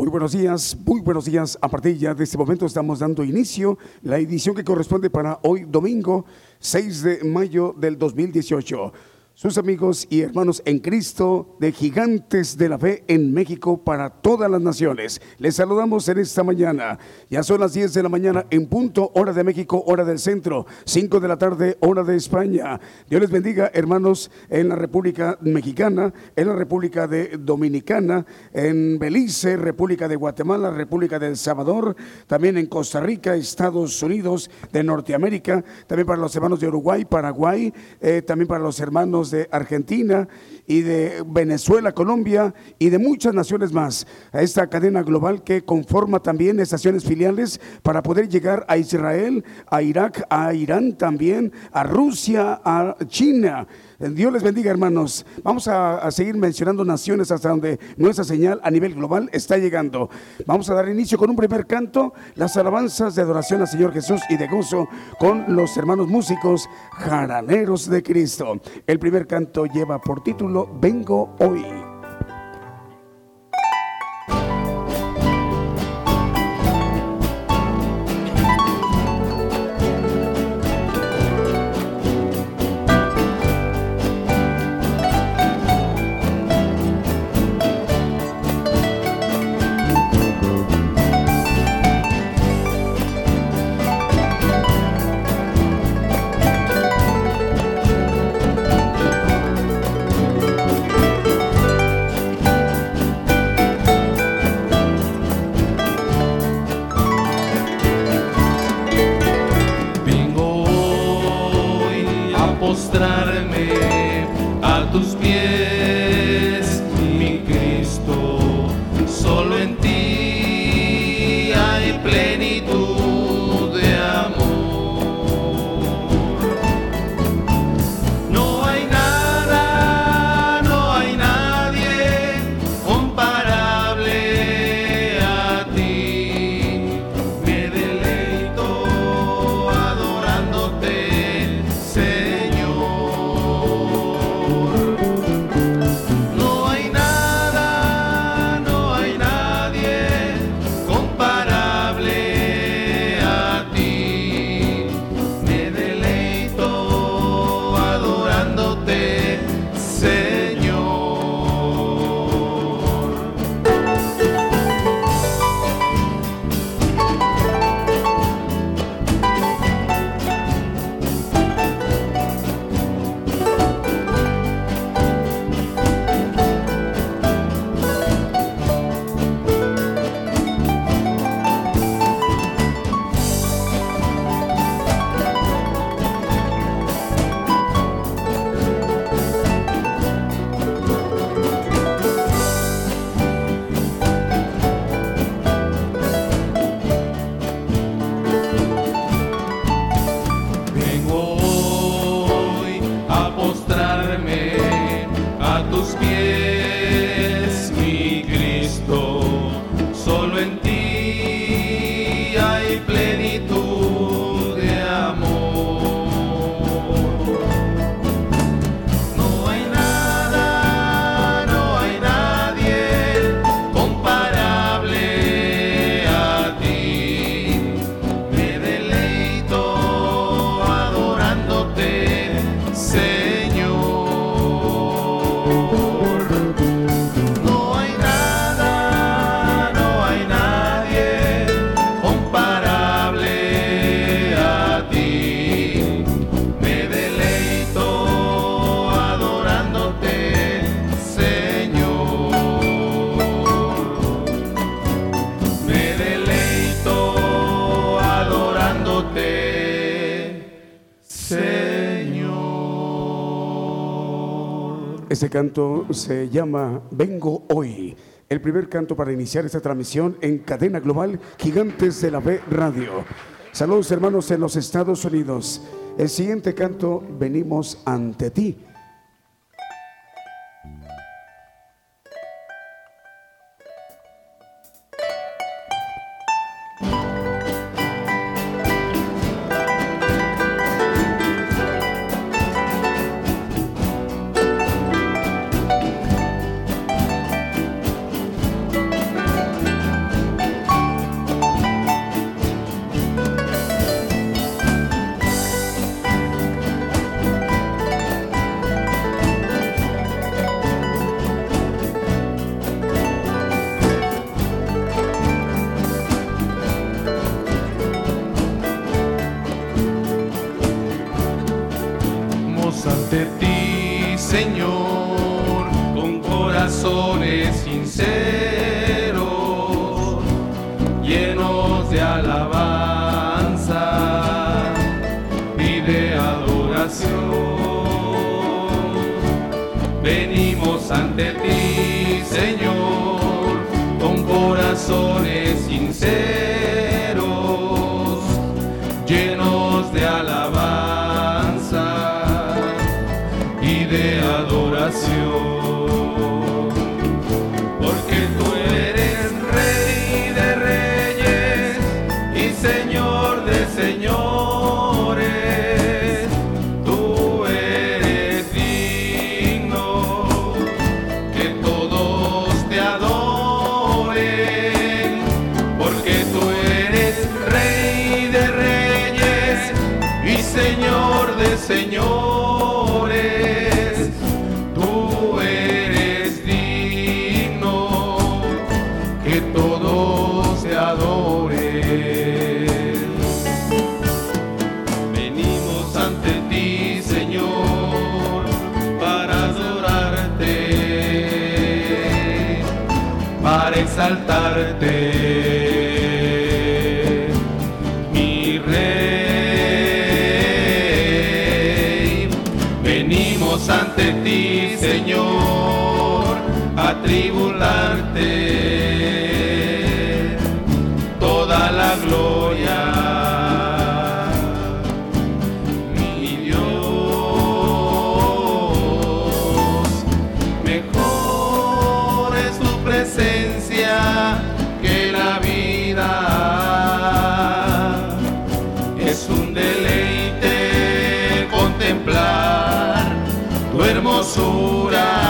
Muy buenos días, muy buenos días. A partir ya de este momento estamos dando inicio la edición que corresponde para hoy domingo 6 de mayo del 2018 sus amigos y hermanos en Cristo de Gigantes de la Fe en México para todas las naciones. Les saludamos en esta mañana. Ya son las 10 de la mañana en punto, hora de México, hora del centro, 5 de la tarde, hora de España. Dios les bendiga, hermanos, en la República Mexicana, en la República de Dominicana, en Belice, República de Guatemala, República de El Salvador, también en Costa Rica, Estados Unidos de Norteamérica, también para los hermanos de Uruguay, Paraguay, eh, también para los hermanos de Argentina y de Venezuela, Colombia y de muchas naciones más. A esta cadena global que conforma también estaciones filiales para poder llegar a Israel, a Irak, a Irán también, a Rusia, a China. Dios les bendiga, hermanos. Vamos a, seguir mencionando naciones hasta donde nuestra señal a nivel global está llegando. Vamos a dar inicio con un primer canto, las alabanzas de adoración al Señor Jesús y de gozo con los hermanos músicos jaraneros de Cristo. El primer canto lleva por título Vengo hoy. Ese canto se llama Vengo hoy. El primer canto para iniciar esta transmisión en cadena global Gigantes de la B Radio. Saludos hermanos en los Estados Unidos. El siguiente canto, venimos ante ti. Tu hermosura.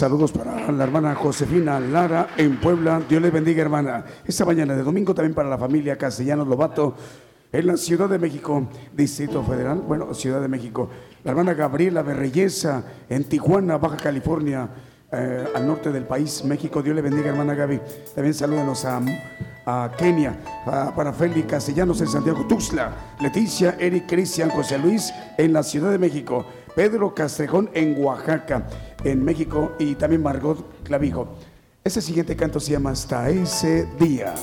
Saludos para la hermana Josefina Lara en Puebla. Dios le bendiga, hermana. Esta mañana de domingo también para la familia Castellanos Lobato en la Ciudad de México, Distrito Federal, bueno, Ciudad de México. La hermana Gabriela Berreyesa en Tijuana, Baja California, eh, al norte del país, México. Dios le bendiga, hermana Gaby. También salúdenos a, a Kenia, para Félix Castellanos en Santiago, Tuxtla, Leticia, Eric, Cristian, José Luis en la Ciudad de México, Pedro Castrejón en Oaxaca, en México, y también Margot Clavijo. Ese siguiente canto se llama Hasta ese día.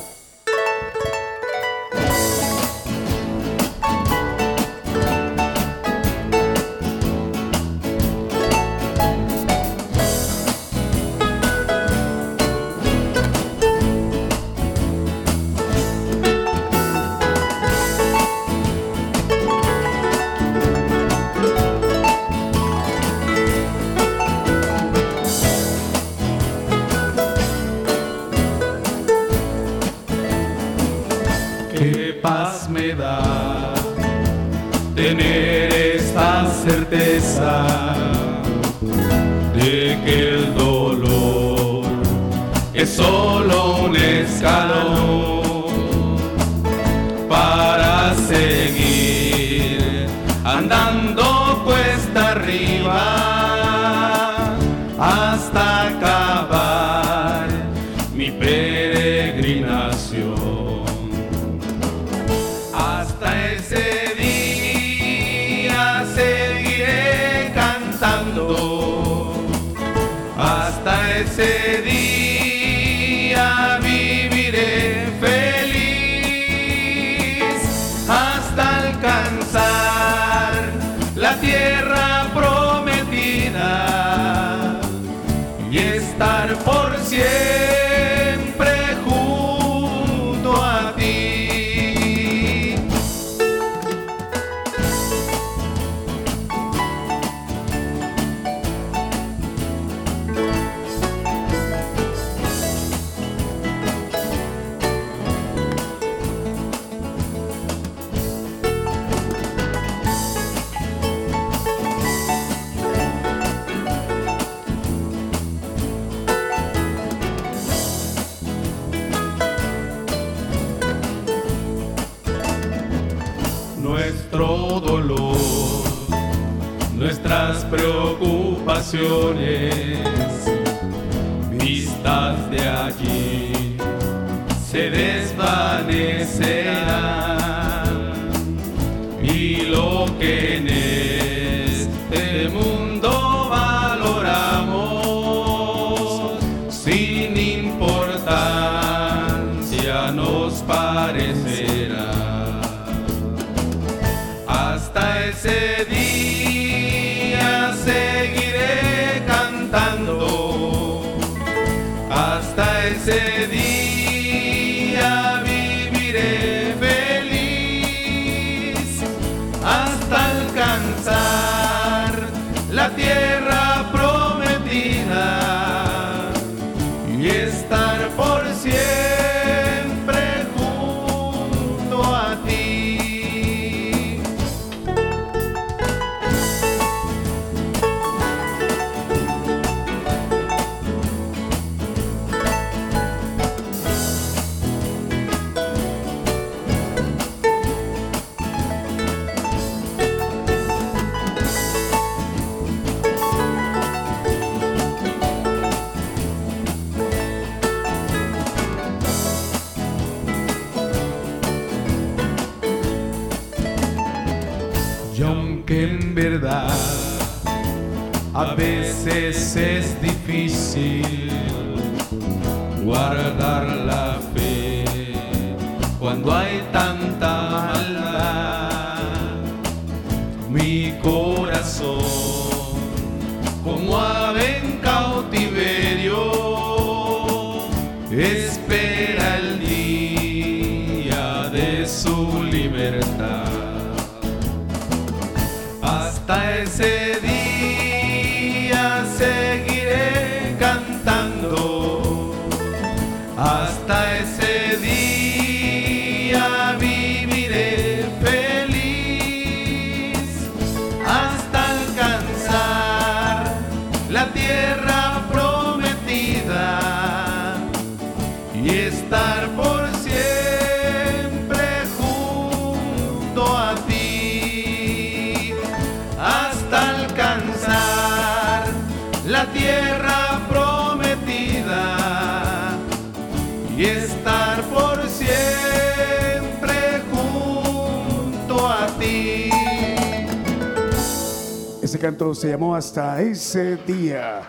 Canto se llamó Hasta ese día.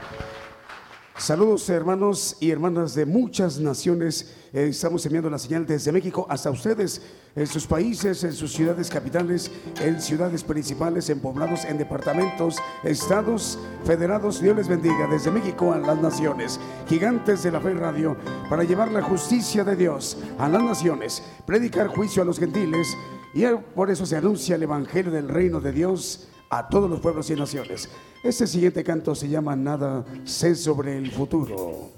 Saludos hermanos y hermanas de muchas naciones. Eh, estamos enviando la señal desde México hasta ustedes, en sus países, en sus ciudades capitales, en ciudades principales, en poblados, en departamentos, estados federados. Dios les bendiga desde México a las naciones. Gigantes de la Fe Radio para llevar la justicia de Dios a las naciones, predicar juicio a los gentiles y por eso se anuncia el Evangelio del Reino de Dios a todos los pueblos y naciones. Este siguiente canto se llama Nada sé sobre el futuro.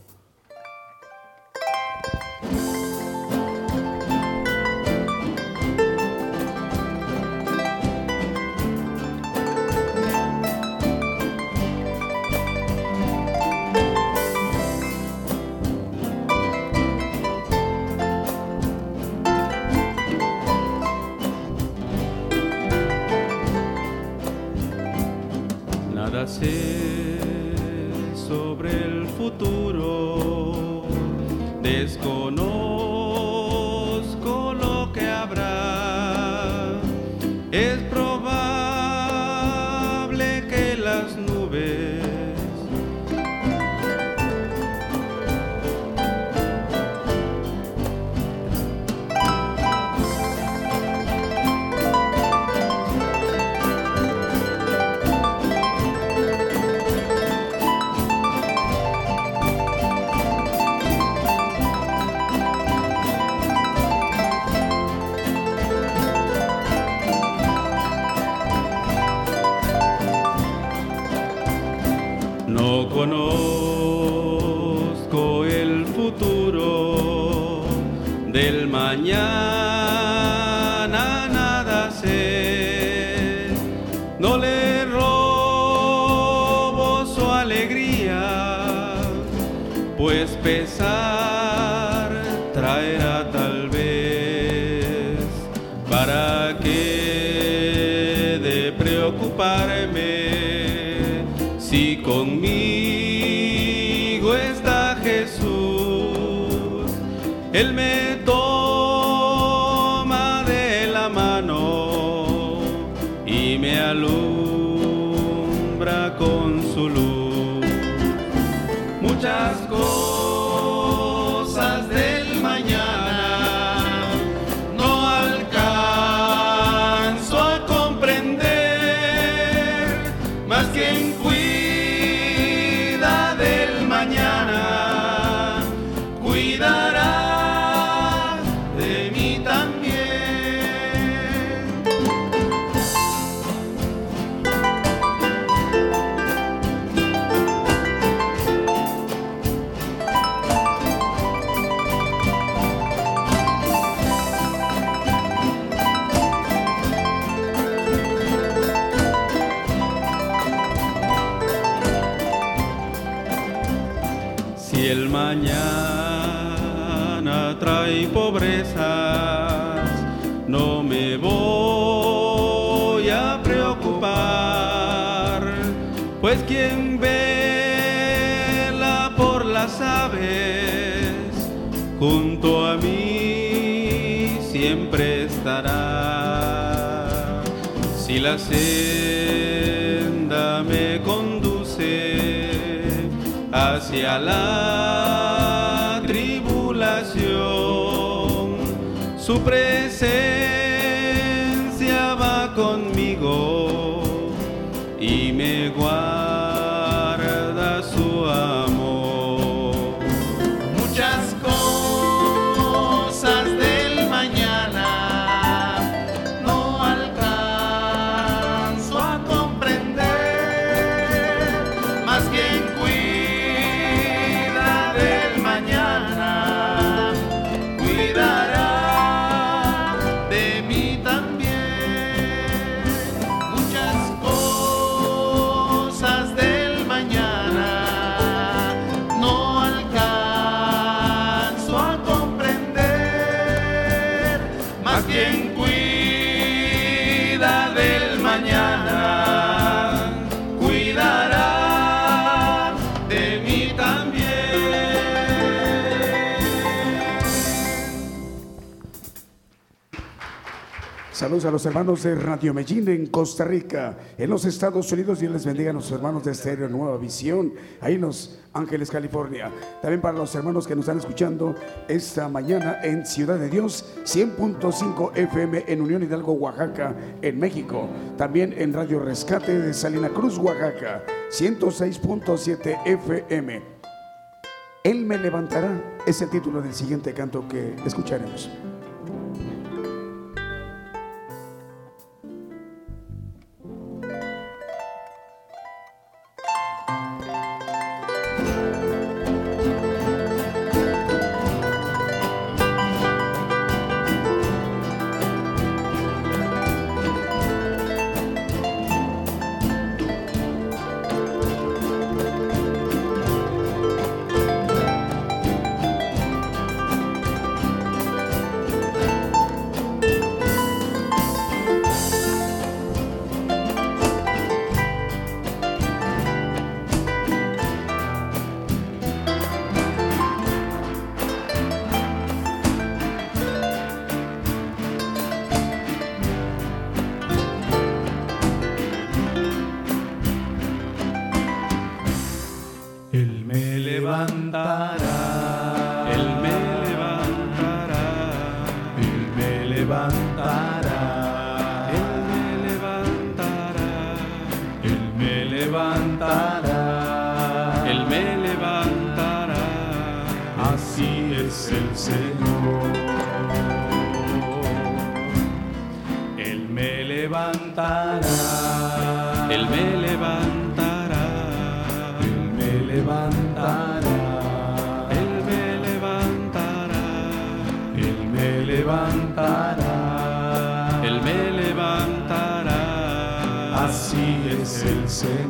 La senda me conduce hacia la tribulación, su presencia A los hermanos de Radio Medellín en Costa Rica, en los Estados Unidos. Dios les bendiga a los hermanos de Estéreo Nueva Visión, ahí en Los Ángeles, California. También para los hermanos que nos están escuchando esta mañana en Ciudad de Dios, 100.5 FM en Unión Hidalgo, Oaxaca, en México. También en Radio Rescate de Salina Cruz, Oaxaca, 106.7 FM. Él me levantará es el título del siguiente canto que escucharemos. Señor. Él me levantará. Él me levantará. Él me levantará. Él me levantará. Él me levantará. Él me levantará. Así es el Señor.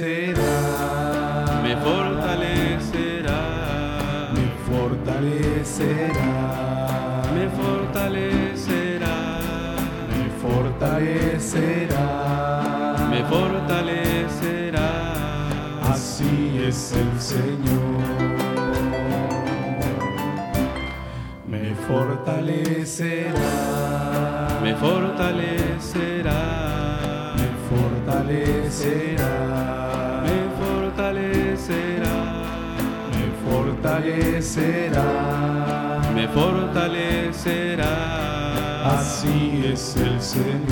Me fortalecerá. Me fortalecerá. Me fortalecerá. Me fortalecerá. Me fortalecerá. Así es el Señor. Me fortalecerá. Me fortalecerá. Me fortalecerá. Me fortalecerá. Así es el Señor.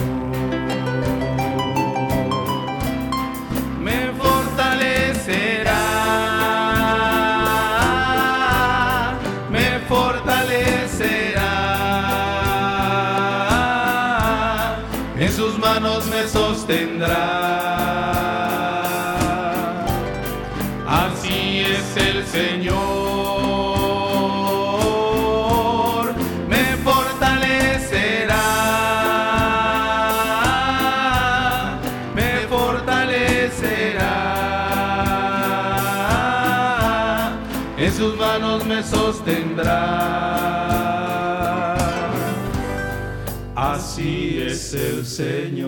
Así es el Señor.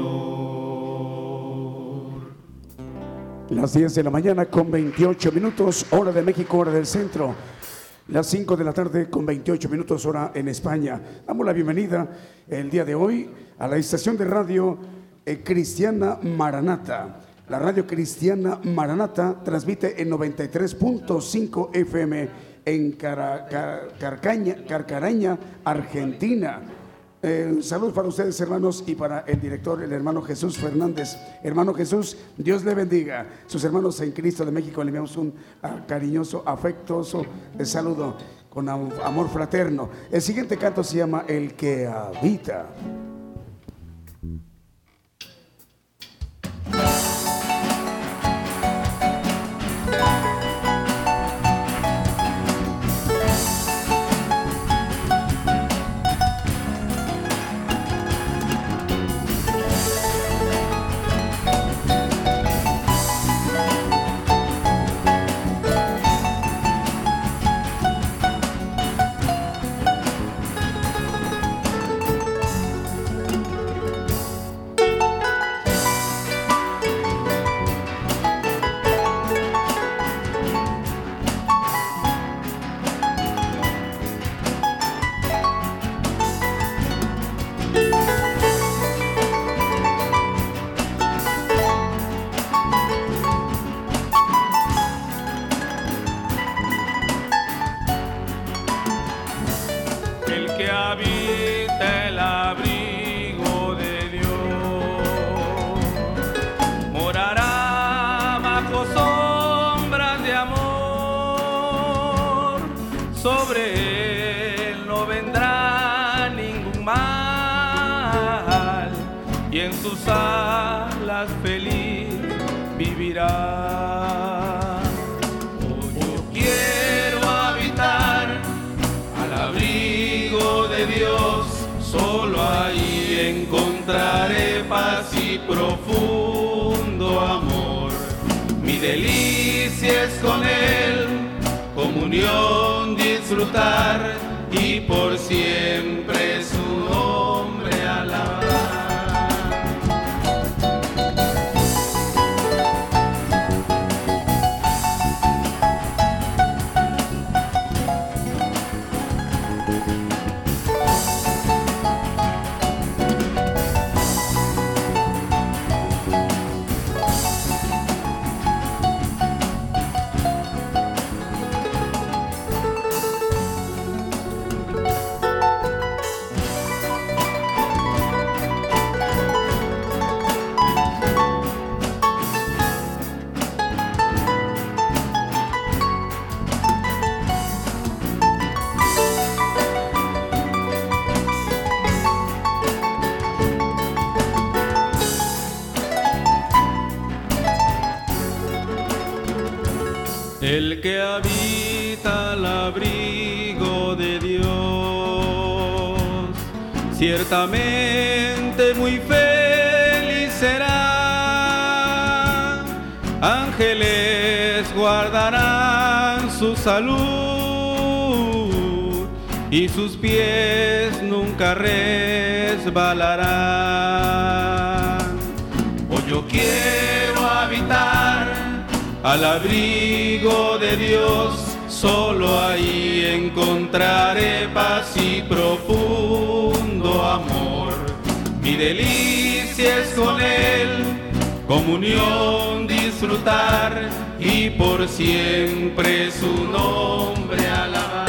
Las 10 de la mañana con 28 minutos, hora de México, hora del centro. Las 5 de la tarde con 28 minutos, hora en España. Damos la bienvenida el día de hoy a la estación de radio eh, Cristiana Maranata. La radio Cristiana Maranata transmite en 93.5 FM en Carcaña, Carcaraña, Argentina. Eh, saludos para ustedes, hermanos, y para el director, el hermano Jesús Fernández. Hermano Jesús, Dios le bendiga. Sus hermanos en Cristo de México le enviamos un ah, cariñoso, afectuoso saludo con amor fraterno. El siguiente canto se llama El que habita. Muy feliz será. Ángeles guardarán su salud y sus pies nunca resbalarán. Hoy yo quiero habitar al abrigo de Dios Solo ahí encontraré paz y profundo amor. Mi delicia es con Él, comunión disfrutar y por siempre su nombre alabar.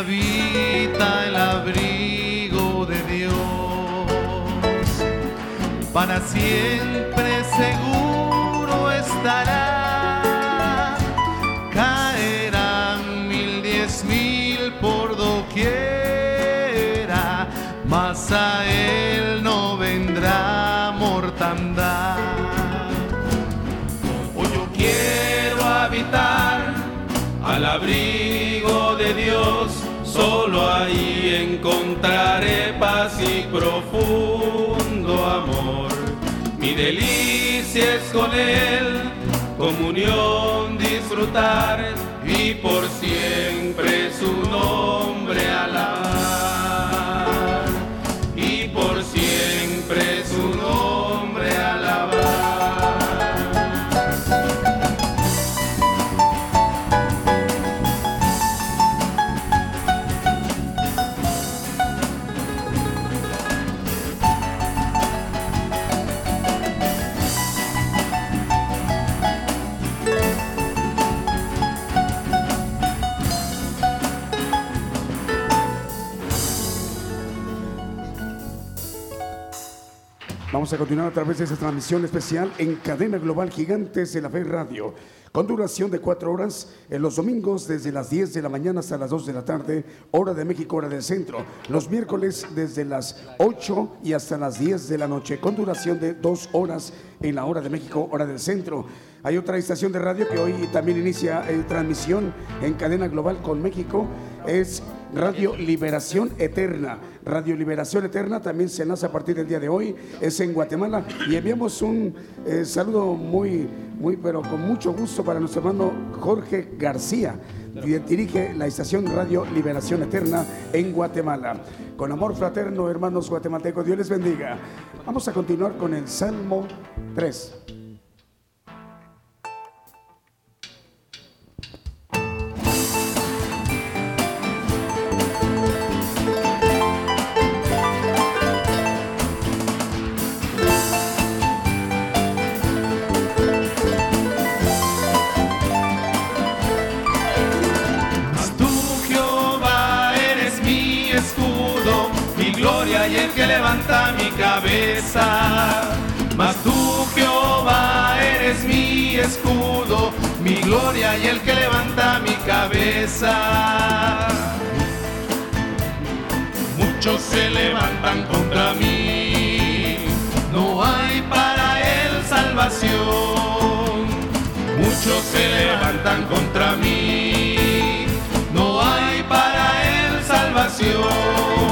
Habita el abrigo de Dios, para siempre solo ahí encontraré paz y profundo amor. Mi delicia es con Él, comunión disfrutar y por siempre su nombre Vamos a continuar a través de esta transmisión especial en cadena global Gigantes de la Fe Radio, con duración de cuatro horas en los domingos desde las 10 de la mañana hasta las 2 de la tarde, hora de México, hora del centro. Los miércoles desde las 8 y hasta las 10 de la noche, con duración de dos horas en la hora de México, hora del centro. Hay otra estación de radio que hoy también inicia eh, transmisión en cadena global con México. Es Radio Liberación Eterna. Radio Liberación Eterna también se nace a partir del día de hoy. Es en Guatemala. Y enviamos un eh, saludo muy, muy, pero con mucho gusto para nuestro hermano Jorge García. que Dirige la estación Radio Liberación Eterna en Guatemala. Con amor fraterno, hermanos guatemaltecos, Dios les bendiga. Vamos a continuar con el Salmo 3. Levanta mi cabeza. Mas tú, Jehová, eres mi escudo, mi gloria y el que levanta mi cabeza. Muchos se levantan contra mí, no hay para él salvación. Muchos se levantan contra mí, no hay para él salvación.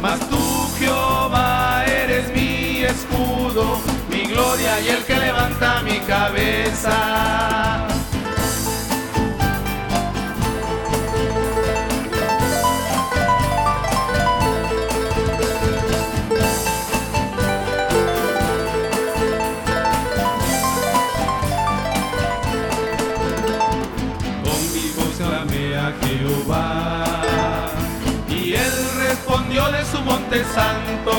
Mas tú, Jehová, eres mi escudo, mi gloria y el que levanta mi cabeza. Santo.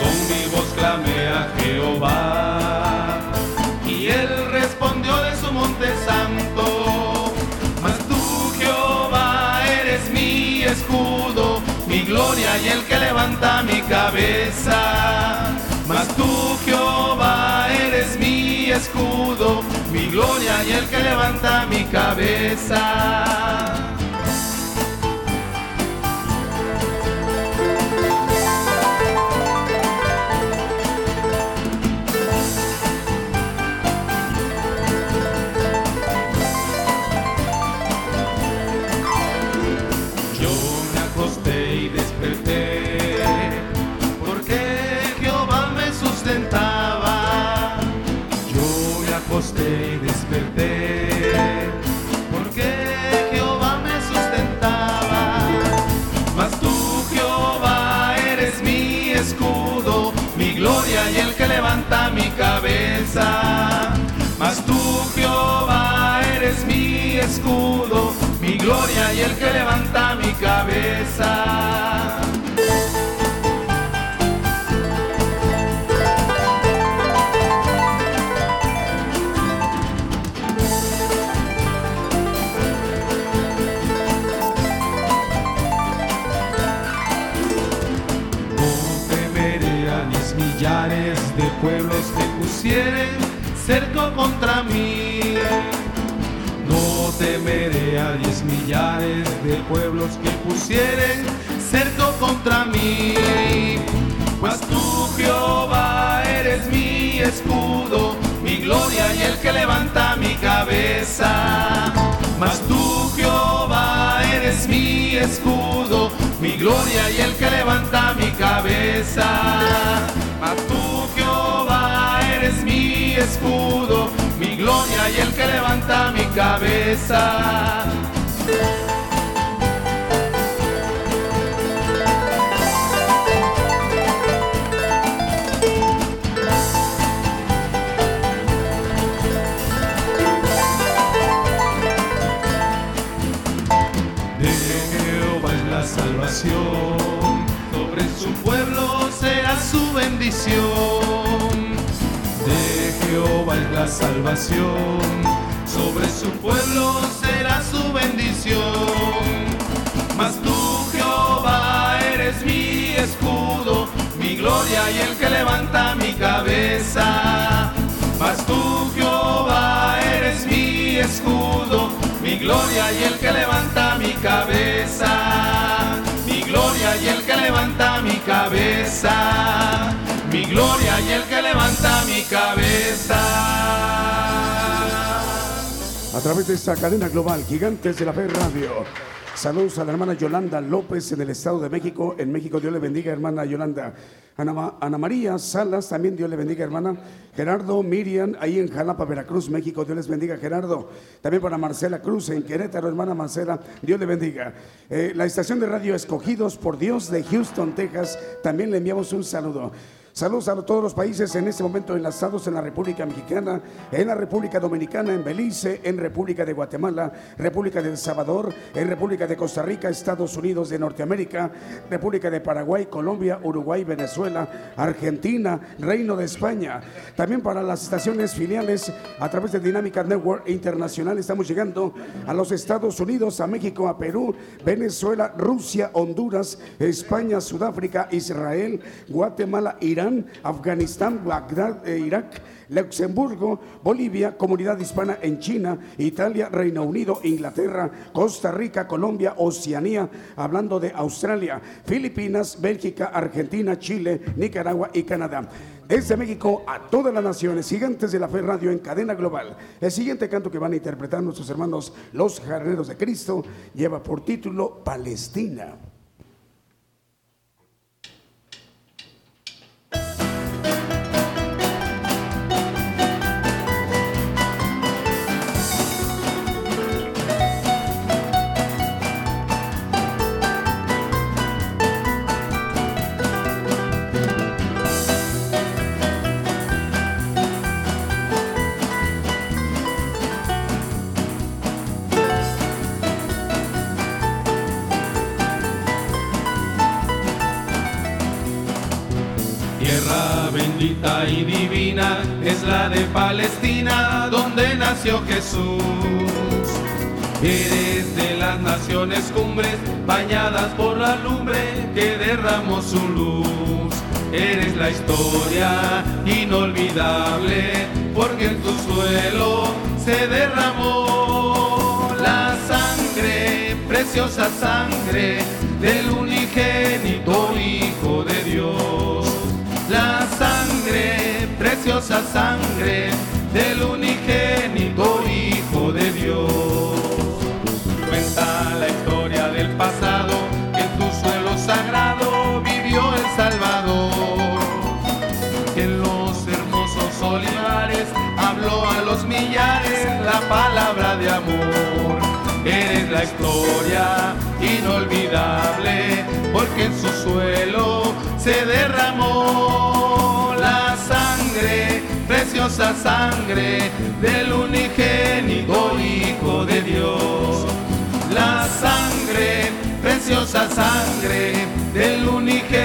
Con mi voz clamé a Jehová y él respondió de su monte santo. Mas tú, Jehová, eres mi escudo, mi gloria y el que levanta mi cabeza. Mas tú, Jehová, eres mi escudo, mi gloria y el que levanta mi cabeza. el que levanta mi cabeza. No temeré a mis millares de pueblos que pusieren cerco contra mí. No temeré a mis millares de pueblos que pusieren cerco contra mí. Pues tú, Jehová, eres mi escudo, mi gloria y el que levanta mi cabeza. Mas tú, Jehová, eres mi escudo, mi gloria y el que levanta mi cabeza. Mas tú, Jehová, eres mi escudo, mi gloria y el que levanta mi cabeza. Salvación, sobre su pueblo será su bendición. De Jehová es la salvación, sobre su pueblo será su bendición. Mas tú, Jehová, eres mi escudo, mi gloria y el que levanta mi cabeza. Mas tú, Jehová, eres mi escudo, gloria y el que levanta mi cabeza. Mi gloria y el que levanta mi cabeza. Mi gloria y el que levanta mi cabeza. A través de esta cadena global, Gigantes de la Fe Radio. Saludos a la hermana Yolanda López en el Estado de México. En México, Dios le bendiga, hermana Yolanda. Ana, Ma- Ana María Salas, también Dios le bendiga, hermana. Gerardo, Miriam, ahí en Jalapa, Veracruz, México, Dios les bendiga, Gerardo. También para Marcela Cruz en Querétaro, hermana Marcela, Dios le bendiga. Eh, la estación de radio Escogidos por Dios de Houston, Texas, también le enviamos un saludo. Saludos a todos los países en este momento enlazados en la República Mexicana, en la República Dominicana, en Belice, en República de Guatemala, República de El Salvador, en República de Costa Rica, Estados Unidos de Norteamérica, República de Paraguay, Colombia, Uruguay, Venezuela, Argentina, Reino de España. También para las estaciones filiales a través de Dinámica Network Internacional estamos llegando a los Estados Unidos, a México, a Perú, Venezuela, Rusia, Honduras, España, Sudáfrica, Israel, Guatemala, Irán, Afganistán, Bagdad, eh, Irak, Luxemburgo, Bolivia, Comunidad Hispana en China, Italia, Reino Unido, Inglaterra, Costa Rica, Colombia, Oceanía, hablando de Australia, Filipinas, Bélgica, Argentina, Chile, Nicaragua y Canadá. Desde México a todas las naciones, gigantes de la fe radio en cadena global. El siguiente canto que van a interpretar nuestros hermanos los jardineros de Cristo lleva por título Palestina. Palestina, donde nació Jesús. Eres de las naciones cumbres, bañadas por la lumbre que derramó su luz. Eres la historia inolvidable, porque en tu suelo se derramó la sangre, preciosa sangre del unigénito Hijo de Dios la sangre, preciosa sangre del unigénito Hijo de Dios. Cuenta la historia del pasado, que en tu suelo sagrado vivió el Salvador. Que en los hermosos olivares habló a los millares la palabra de amor. Eres la historia inolvidable, porque en su suelo se derramó preciosa sangre del unigénito Hijo de Dios. La sangre, preciosa sangre del unigénito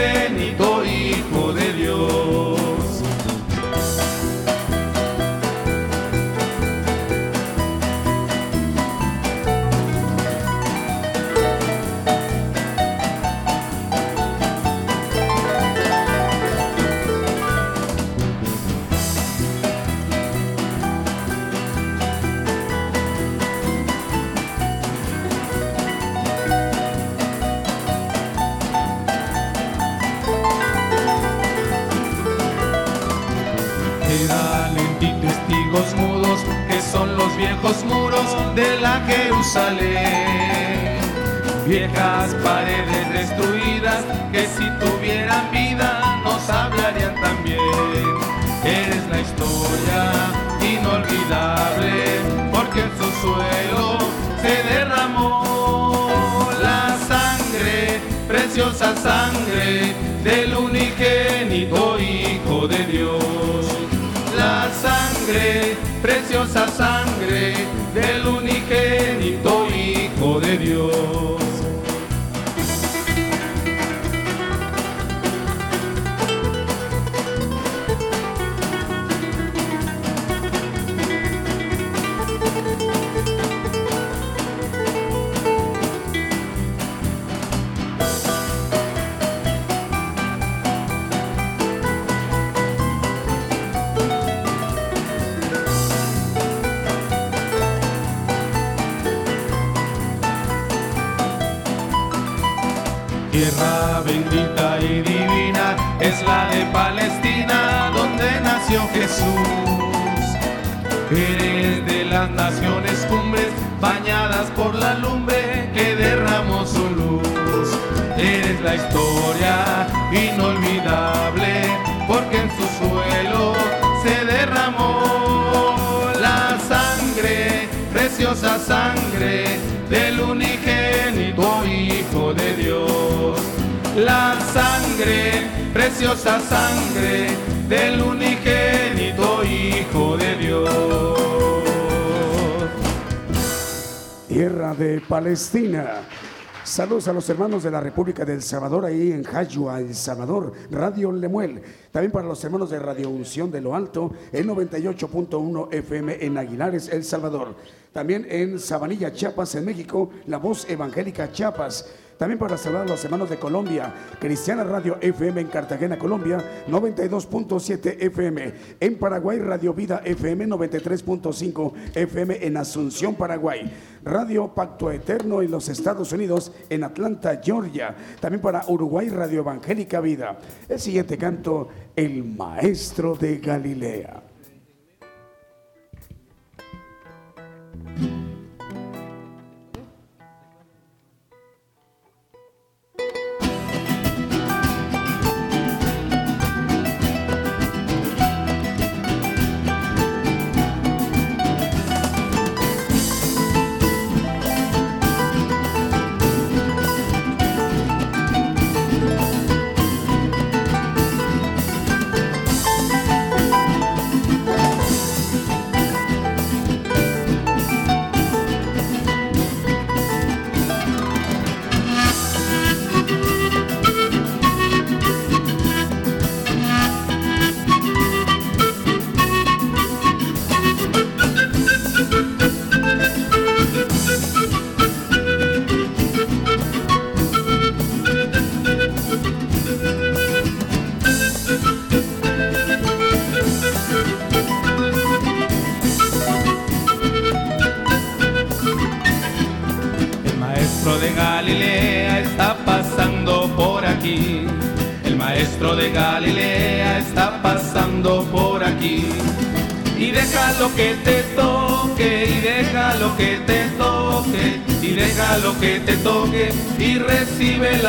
A los hermanos de la República del Salvador, ahí en Jayua, El Salvador, Radio Lemuel. También para los hermanos de Radio Unción de Lo Alto, en 98.1 FM en Aguilares, El Salvador. También en Sabanilla, Chiapas, en México, La Voz Evangélica Chiapas. También para saludar a los hermanos de Colombia, Cristiana Radio FM en Cartagena, Colombia, 92.7 FM. En Paraguay, Radio Vida FM 93.5 FM en Asunción, Paraguay. Radio Pacto Eterno en los Estados Unidos, en Atlanta, Georgia. También para Uruguay, Radio Evangélica Vida. El siguiente canto, El Maestro de Galilea.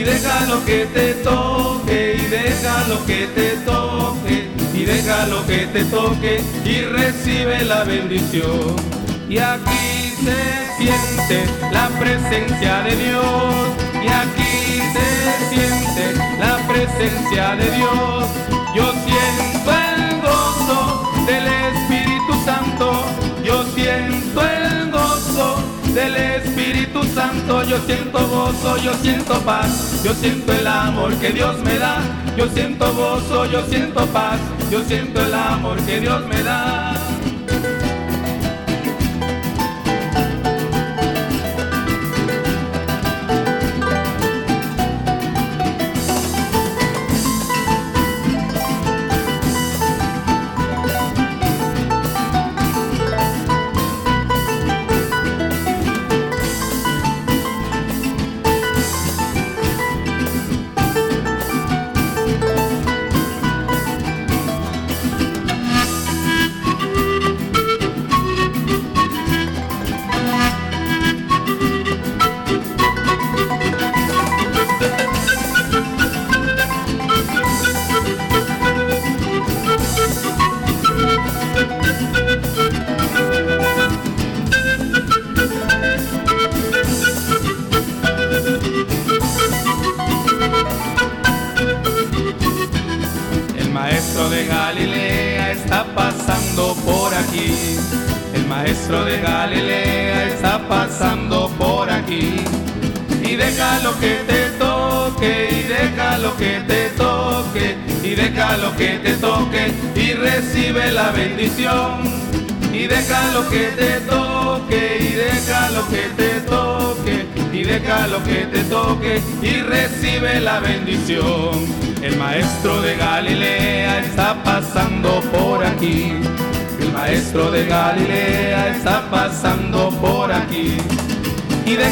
Y deja lo que te toque, y deja lo que te toque, y deja lo que te toque, y recibe la bendición. Y aquí se siente la presencia de Dios. Y aquí se siente la presencia de Dios. Yo siento gozo, yo siento paz. Yo siento el amor que Dios me da. Yo siento gozo, yo siento paz. Yo siento el amor que Dios me da.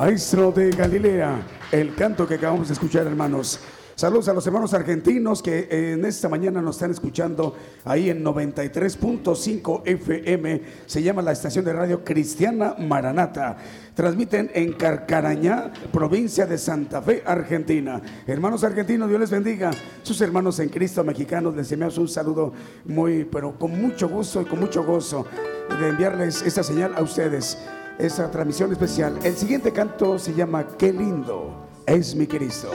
Maestro de Galilea, el canto que acabamos de escuchar, hermanos. Saludos a los hermanos argentinos que en esta mañana nos están escuchando ahí en 93.5 FM. Se llama la estación de radio Cristiana Maranata. Transmiten en Carcarañá, provincia de Santa Fe, Argentina. Hermanos argentinos, Dios les bendiga. Sus hermanos en Cristo mexicanos, les enviamos un saludo muy, pero con mucho gusto y con mucho gozo de enviarles esta señal a ustedes, esta transmisión especial. El siguiente canto se llama Qué lindo es mi Cristo.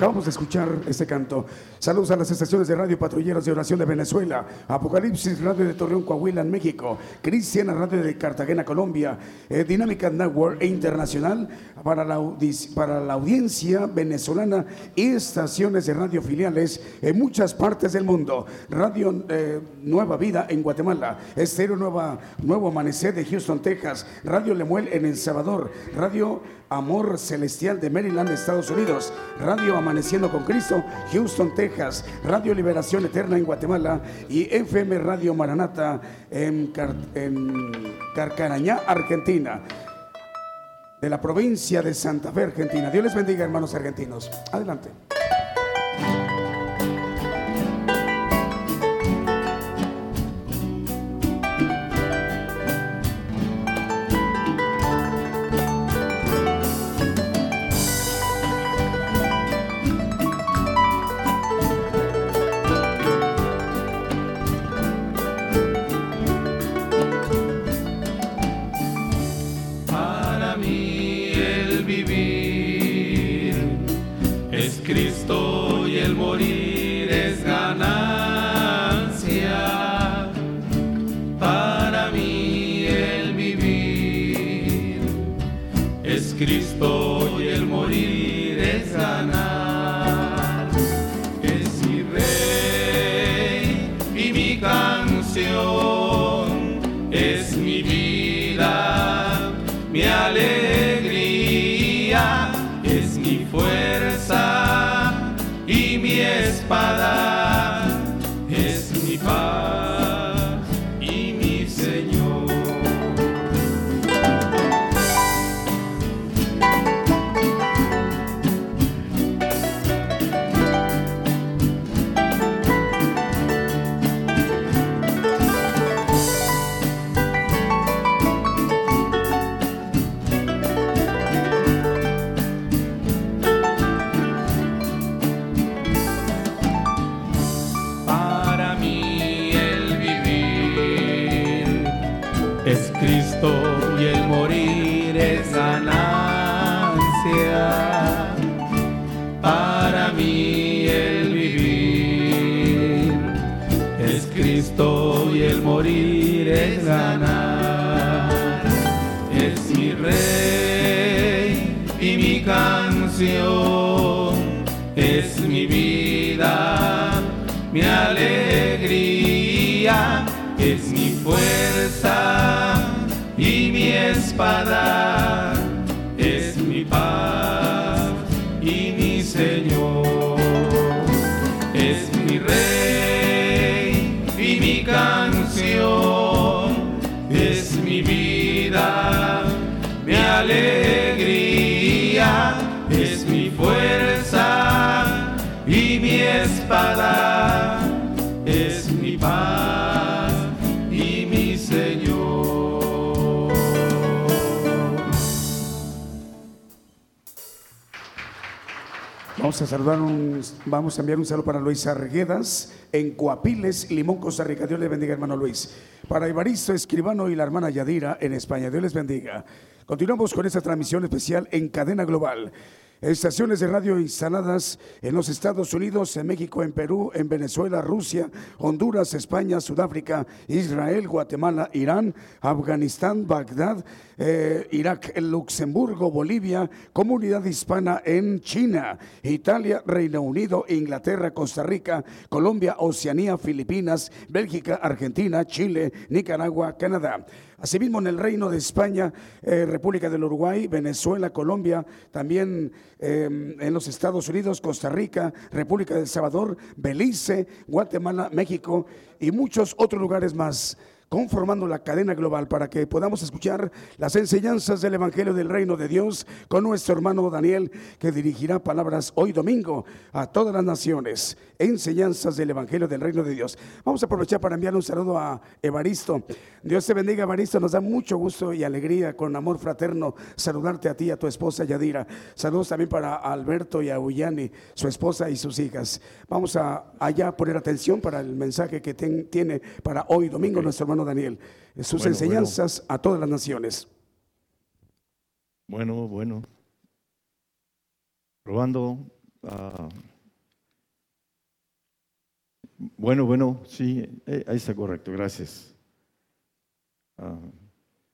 Ah, escuchar este canto. Saludos a las estaciones de radio Patrulleros de Oración de Venezuela, Apocalipsis Radio de Torreón, Coahuila, en México, Cristiana Radio de Cartagena, Colombia, eh, Dinámica Network e Internacional para la, para la audiencia venezolana y estaciones de radio filiales en muchas partes del mundo. Radio eh, Nueva Vida en Guatemala, Estéreo Nueva, Nuevo Amanecer de Houston, Texas, Radio Lemuel en El Salvador, Radio Amor Celestial de Maryland, Estados Unidos, Radio Con Cristo, Houston, Texas, Radio Liberación Eterna en Guatemala y FM Radio Maranata en, Car- en Carcarañá, Argentina, de la provincia de Santa Fe, Argentina. Dios les bendiga, hermanos argentinos. Adelante. Alegría, Es mi rey y mi canción, es mi vida, mi alegría, es mi fuerza y mi espada, espada, es mi paz y mi Señor. Vamos a saludar un, vamos a enviar un saludo para Luis Arguedas en Coapiles, Limón, Costa Rica. Dios le bendiga, hermano Luis. Para Evaristo Escribano y la hermana Yadira en España. Dios les bendiga. Continuamos con esta transmisión especial en cadena global. Estaciones de radio instaladas en los Estados Unidos, en México, en Perú, en Venezuela, Rusia, Honduras, España, Sudáfrica, Israel, Guatemala, Irán, Afganistán, Bagdad, eh, Irak, Luxemburgo, Bolivia, comunidad hispana en China, Italia, Reino Unido, Inglaterra, Costa Rica, Colombia, Oceanía, Filipinas, Bélgica, Argentina, Chile, Nicaragua, Canadá. Asimismo, en el Reino de España, eh, República del Uruguay, Venezuela, Colombia, también eh, en los Estados Unidos, Costa Rica, República del Salvador, Belice, Guatemala, México y muchos otros lugares más. Conformando la cadena global para que podamos escuchar las enseñanzas del Evangelio del Reino de Dios con nuestro hermano Daniel, que dirigirá palabras hoy domingo a todas las naciones. Enseñanzas del Evangelio del Reino de Dios. Vamos a aprovechar para enviar un saludo a Evaristo. Dios te bendiga, Evaristo. Nos da mucho gusto y alegría, con amor fraterno, saludarte a ti y a tu esposa Yadira. Saludos también para Alberto y a Uyani, su esposa y sus hijas. Vamos a allá poner atención para el mensaje que tiene para hoy domingo nuestro hermano Daniel. Sus enseñanzas a todas las naciones. Bueno, bueno. Probando. Ah, bueno, bueno, sí, eh, ahí está correcto, gracias. Uh,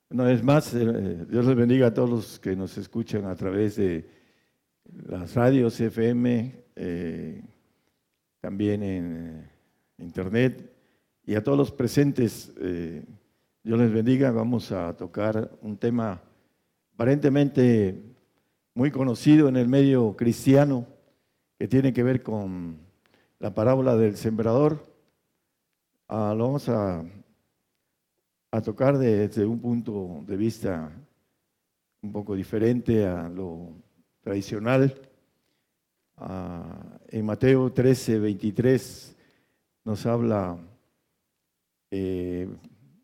una vez más, eh, eh, Dios les bendiga a todos los que nos escuchan a través de las radios FM, también en internet, y a todos los presentes. Dios les bendiga. Vamos a tocar un tema aparentemente muy conocido en el medio cristiano que tiene que ver con la parábola del sembrador. Ah, lo vamos a, a tocar desde un punto de vista un poco diferente a lo tradicional. Ah, en Mateo 13, 23 nos habla, eh,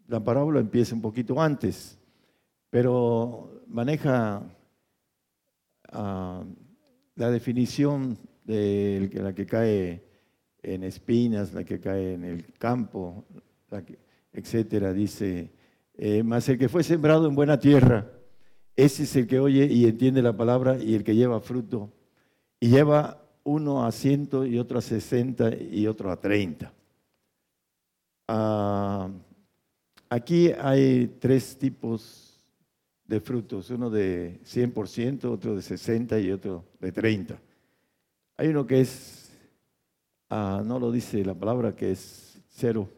la parábola empieza un poquito antes, pero maneja ah, la definición de la que cae en espinas, la que cae en el campo, etcétera. Dice, eh, el que fue sembrado en buena tierra, ese es el que oye y entiende la palabra y el que lleva fruto. Y lleva uno a ciento y otro a sesenta y otro a treinta. Ah, aquí hay tres tipos de frutos, uno de 100%, otro de 60 y otro de 30. Hay uno que es, ah, no lo dice la palabra, que es cero,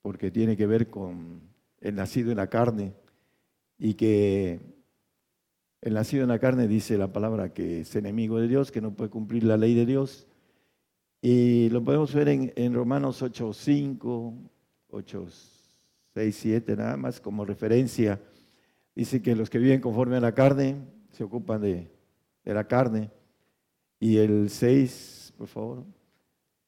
porque tiene que ver con el nacido en la carne y que el nacido en la carne dice la palabra que es enemigo de Dios, que no puede cumplir la ley de Dios. Y lo podemos ver en, en Romanos 8, 5, 8, 6, 7, nada más como referencia Dice que los que viven conforme a la carne se ocupan de, la carne. Y el 6, por favor.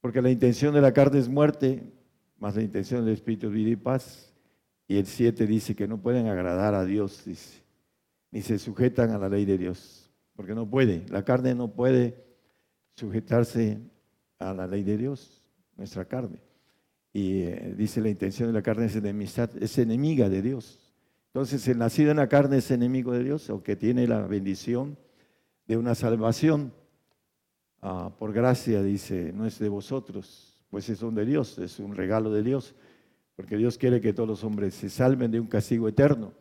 Porque la intención de la carne es muerte, más la intención del Espíritu es vida y paz. Y el 7 dice que no pueden agradar a Dios, dice, ni se sujetan a la ley de Dios, porque no puede. La carne no puede sujetarse a la ley de Dios, nuestra carne. Y eh, dice la intención de la carne es enemistad, es enemiga de Dios. Entonces, el nacido en la carne es enemigo de Dios, aunque tiene la bendición de una salvación. Ah, por gracia, dice, no es de vosotros, pues es un de Dios, es un regalo de Dios, porque Dios quiere que todos los hombres se salven de un castigo eterno,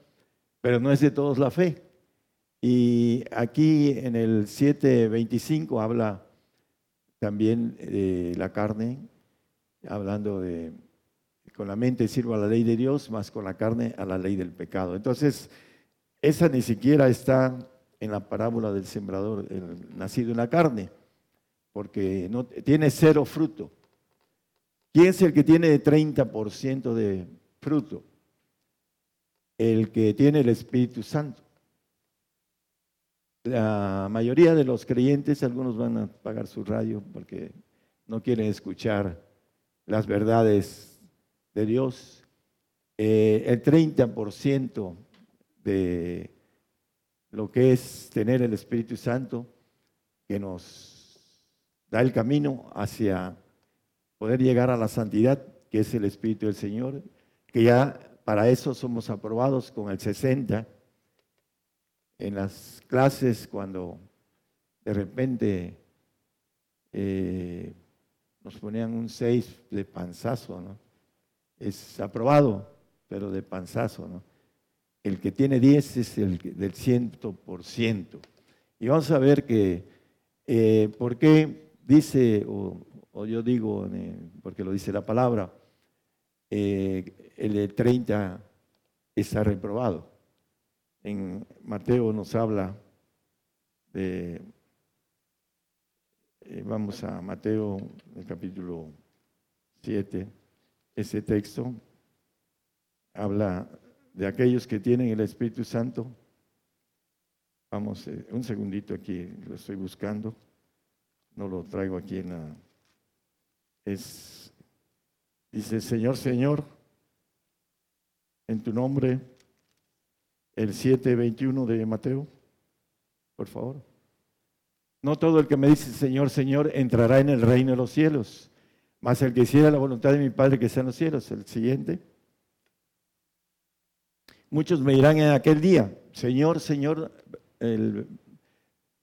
pero no es de todos la fe. Y aquí en el 7.25 habla también de la carne, hablando de con la mente sirvo a la ley de Dios, más con la carne a la ley del pecado. Entonces, esa ni siquiera está en la parábola del sembrador, el nacido en la carne, porque no, tiene cero fruto. ¿Quién es el que tiene 30% de fruto? El que tiene el Espíritu Santo. La mayoría de los creyentes, algunos van a pagar su radio porque no quieren escuchar las verdades de Dios, eh, el 30% de lo que es tener el Espíritu Santo, que nos da el camino hacia poder llegar a la santidad, que es el Espíritu del Señor, que ya para eso somos aprobados con el 60 en las clases cuando de repente eh, nos ponían un 6 de panzazo, es aprobado, pero de panzazo. El que tiene 10 es el del 100%. Y vamos a ver que, eh, ¿por qué dice, o, yo digo, porque lo dice la palabra, eh, el de 30 está reprobado? En Mateo nos habla de, eh, vamos a Mateo, el capítulo 7 ese texto. habla de aquellos que tienen el Espíritu Santo. Vamos, eh, un segundito aquí, lo estoy buscando. No lo traigo aquí en la... Es, dice, Señor, Señor, en tu nombre, el 7.21 de Mateo, por favor. No todo el que me dice Señor, Señor entrará en el reino de los cielos, mas el que hiciera la voluntad de mi Padre que está en los cielos. El siguiente. Muchos me dirán en aquel día, Señor, Señor,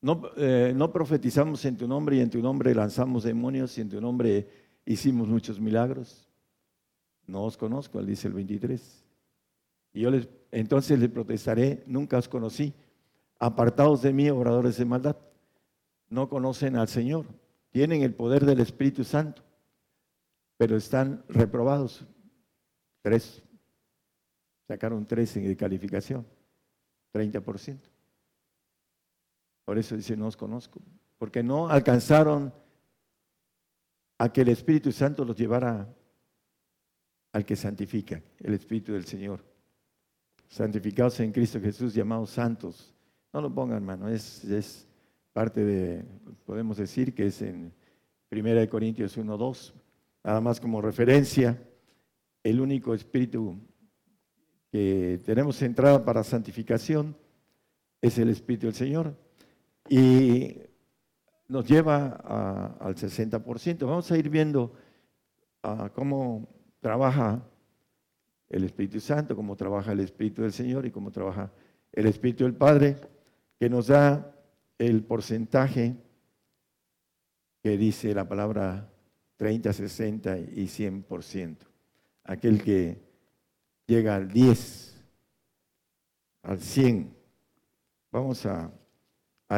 no, eh, no profetizamos en tu nombre y en tu nombre lanzamos demonios y en tu nombre hicimos muchos milagros. No os conozco, dice el 23. Y yo les, entonces le protestaré, nunca os conocí. Apartados de mí, obradores de maldad. No conocen al Señor. Tienen el poder del Espíritu Santo, pero están reprobados. Tres Sacaron 13 de calificación, 30%. Por eso dice, no os conozco, porque no alcanzaron a que el Espíritu Santo los llevara al que santifica, el Espíritu del Señor. Santificados en Cristo Jesús, llamados santos. No lo pongan, hermano, es, parte de, podemos decir que es en 1 Corintios 1, 2, nada más como referencia, el único Espíritu que tenemos entrada para santificación es el Espíritu del Señor y nos lleva al 60%. Vamos a ir viendo cómo trabaja el Espíritu Santo, cómo trabaja el Espíritu del Señor y cómo trabaja el Espíritu del Padre, que nos da el porcentaje que dice la palabra 30, 60 y 100%. Aquel que llega al 10, al 100. Vamos a,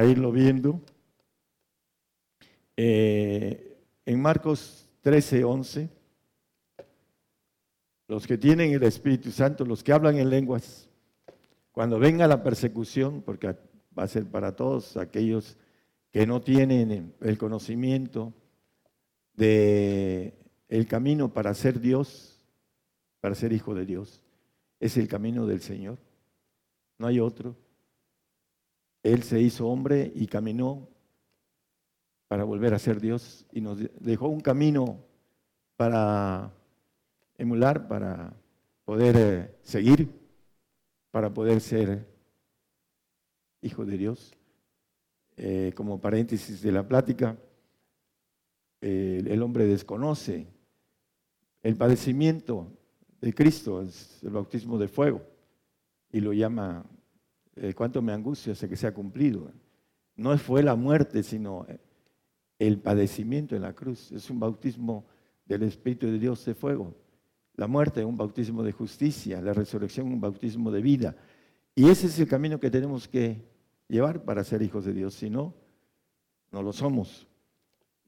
irlo viendo. Eh, en Marcos 13, 11, los que tienen el Espíritu Santo, los que hablan en lenguas, cuando venga la persecución, porque va a ser para todos aquellos que no tienen el conocimiento de el camino para ser Dios, para ser hijo de Dios. Es el camino del Señor. No hay otro. Él se hizo hombre y caminó para volver a ser Dios y nos dejó un camino para emular, para poder eh, seguir, para poder ser hijo de Dios. Eh, como paréntesis de la plática, el hombre desconoce el padecimiento de Cristo, es el bautismo de fuego, y lo llama, eh, cuánto me angustia hasta que se ha cumplido. No fue la muerte, sino el padecimiento en la cruz. Es un bautismo del Espíritu de Dios de fuego. La muerte es un bautismo de justicia, la resurrección un bautismo de vida. Y ese es el camino que tenemos que llevar para ser hijos de Dios. Si no, no lo somos.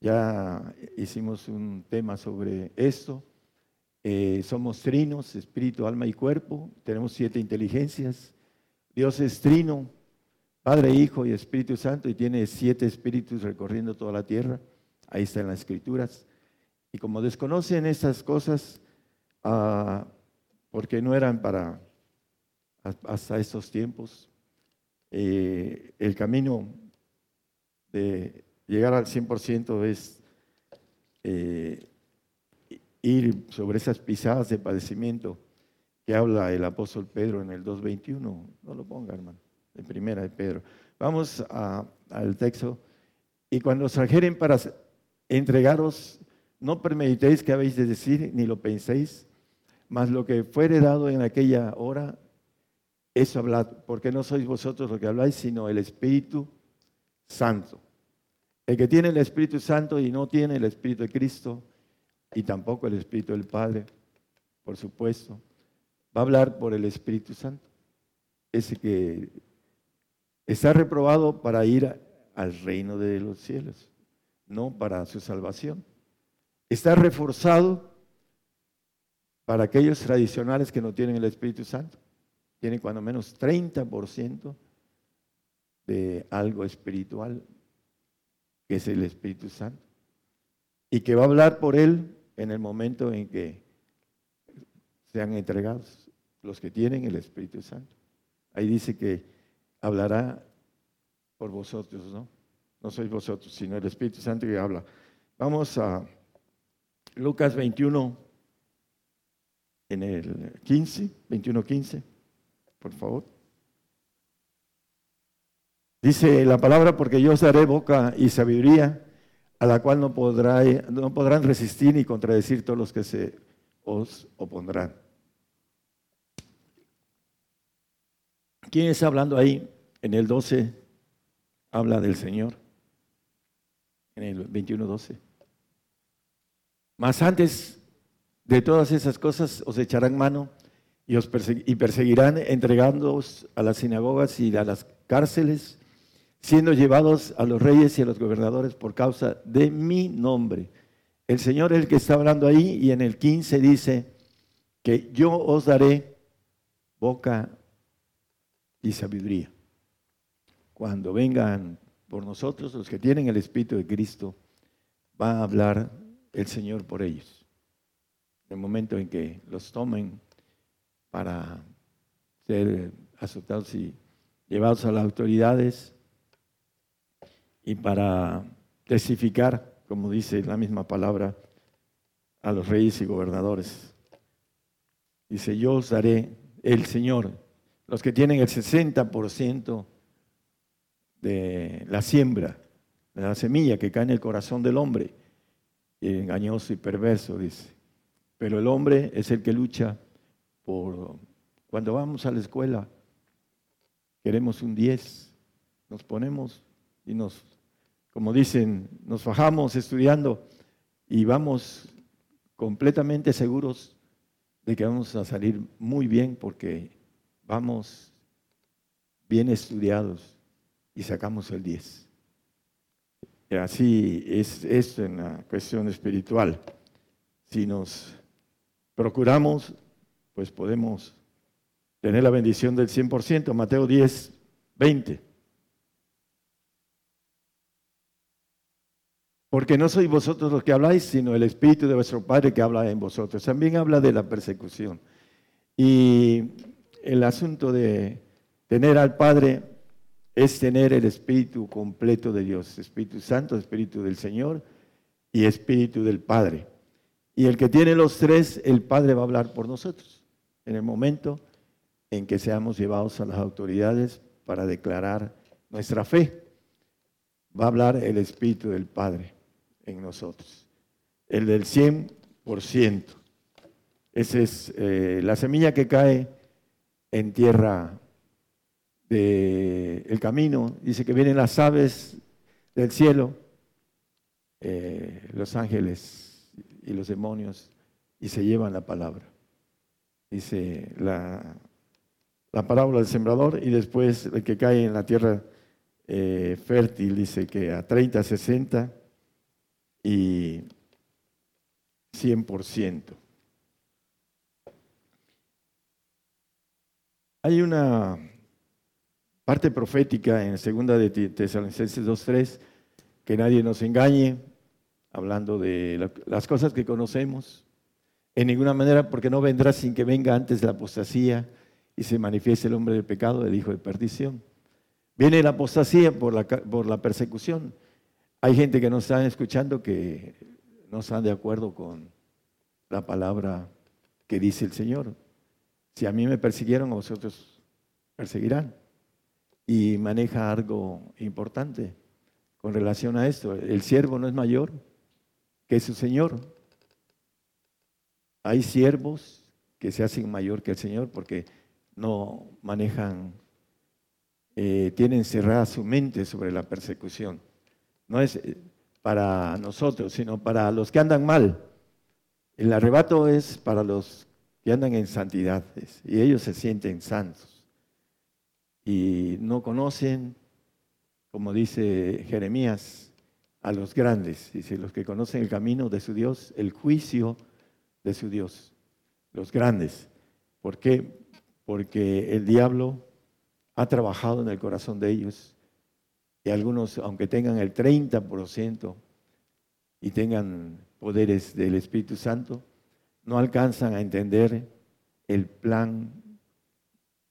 Ya hicimos un tema sobre esto. Eh, somos trinos, espíritu, alma y cuerpo. Tenemos siete inteligencias. Dios es trino, Padre, Hijo y Espíritu Santo, y tiene siete espíritus recorriendo toda la tierra. Ahí están las escrituras. Y como desconocen estas cosas, ah, porque no eran para hasta estos tiempos, eh, el camino de llegar al 100% es eh, ir sobre esas pisadas de padecimiento que habla el apóstol Pedro en el 2.21. No lo ponga, hermano, en primera de Pedro. Vamos al texto. Y cuando os trajeren para entregaros, no premeditéis qué habéis de decir, ni lo penséis, mas lo que fuere dado en aquella hora, eso hablad, porque no sois vosotros lo que habláis, sino el Espíritu Santo. El que tiene el Espíritu Santo y no tiene el Espíritu de Cristo, y tampoco el Espíritu del Padre, por supuesto. Va a hablar por el Espíritu Santo, ese que está reprobado para ir al reino de los cielos, no para su salvación. Está reforzado para aquellos tradicionales que no tienen el Espíritu Santo. Tienen cuando menos 30% de algo espiritual, que es el Espíritu Santo. Y que va a hablar por él en el momento en que sean entregados. los que tienen el Espíritu Santo. Ahí dice que hablará por vosotros, ¿no? No sois vosotros, sino el Espíritu Santo que habla. Vamos a Lucas 21, en el 15, 21, 15, por favor. Dice la palabra, porque yo os daré boca y sabiduría, a la cual no, podrá, no podrán resistir ni contradecir todos los que se os opondrán. ¿Quién está hablando ahí? En el 12 habla del Señor. En el 21, 12. Más antes de todas esas cosas os echarán mano y os y perseguirán entregándoos a las sinagogas y a las cárceles, siendo llevados a los reyes y a los gobernadores por causa de mi nombre. El Señor es el que está hablando ahí y en el 15 dice que yo os daré boca y sabiduría. Cuando vengan por nosotros, los que tienen el Espíritu de Cristo, va a hablar el Señor por ellos. En el momento en que los tomen para ser azotados y llevados a las autoridades y para testificar, como dice la misma palabra, a los reyes y gobernadores. Dice, yo os daré el Señor, los que tienen el 60% de la siembra, de la semilla que cae en el corazón del hombre, engañoso y perverso, dice. Pero el hombre es el que lucha por, cuando vamos a la escuela, queremos un 10, nos ponemos y nos, como dicen, nos fajamos estudiando y vamos completamente seguros de que vamos a salir muy bien porque vamos bien estudiados y sacamos el 10. Y así es esto en la cuestión espiritual. Si nos procuramos, pues podemos tener la bendición del 100%. Mateo 10, 20. Porque no sois vosotros los que habláis, sino el Espíritu de vuestro Padre que habla en vosotros. También habla de la persecución. Y el asunto de tener al Padre es tener el Espíritu completo de Dios, Espíritu Santo, Espíritu del Señor y Espíritu del Padre. Y el que tiene los tres, el Padre va a hablar por nosotros en el momento en que seamos llevados a las autoridades para declarar nuestra fe. Va a hablar el Espíritu del Padre en nosotros, el del 100%. Esa es eh, la semilla que cae en tierra del camino. Dice que vienen las aves del cielo, eh, los ángeles y los demonios, y se llevan la palabra. Dice la, la parábola del sembrador y después el que cae en la tierra eh, fértil, dice que a 30, 60 y 100%. Hay una parte profética en segunda de Tesalonicenses 2.3, que nadie nos engañe, hablando de las cosas que conocemos, en ninguna manera, porque no vendrá sin que venga antes la apostasía y se manifieste el hombre del pecado, el hijo de perdición. Viene la apostasía por la, por la persecución. Hay gente que no está escuchando que no están de acuerdo con la palabra que dice el Señor. Si a mí me persiguieron, a vosotros perseguirán. Y maneja algo importante con relación a esto. El siervo no es mayor que su Señor. Hay siervos que se hacen mayor que el Señor porque no manejan, eh, tienen cerrada su mente sobre la persecución. No es eh, para nosotros, sino para los que andan mal. El arrebato es para los que andan en santidad y ellos se sienten santos y no conocen, como dice Jeremías, a los grandes, dice, los que conocen el camino de su Dios, el juicio de su Dios, los grandes. ¿Por qué? Porque el diablo ha trabajado en el corazón de ellos y algunos, aunque tengan el 30% y tengan poderes del Espíritu Santo, no alcanzan a entender el plan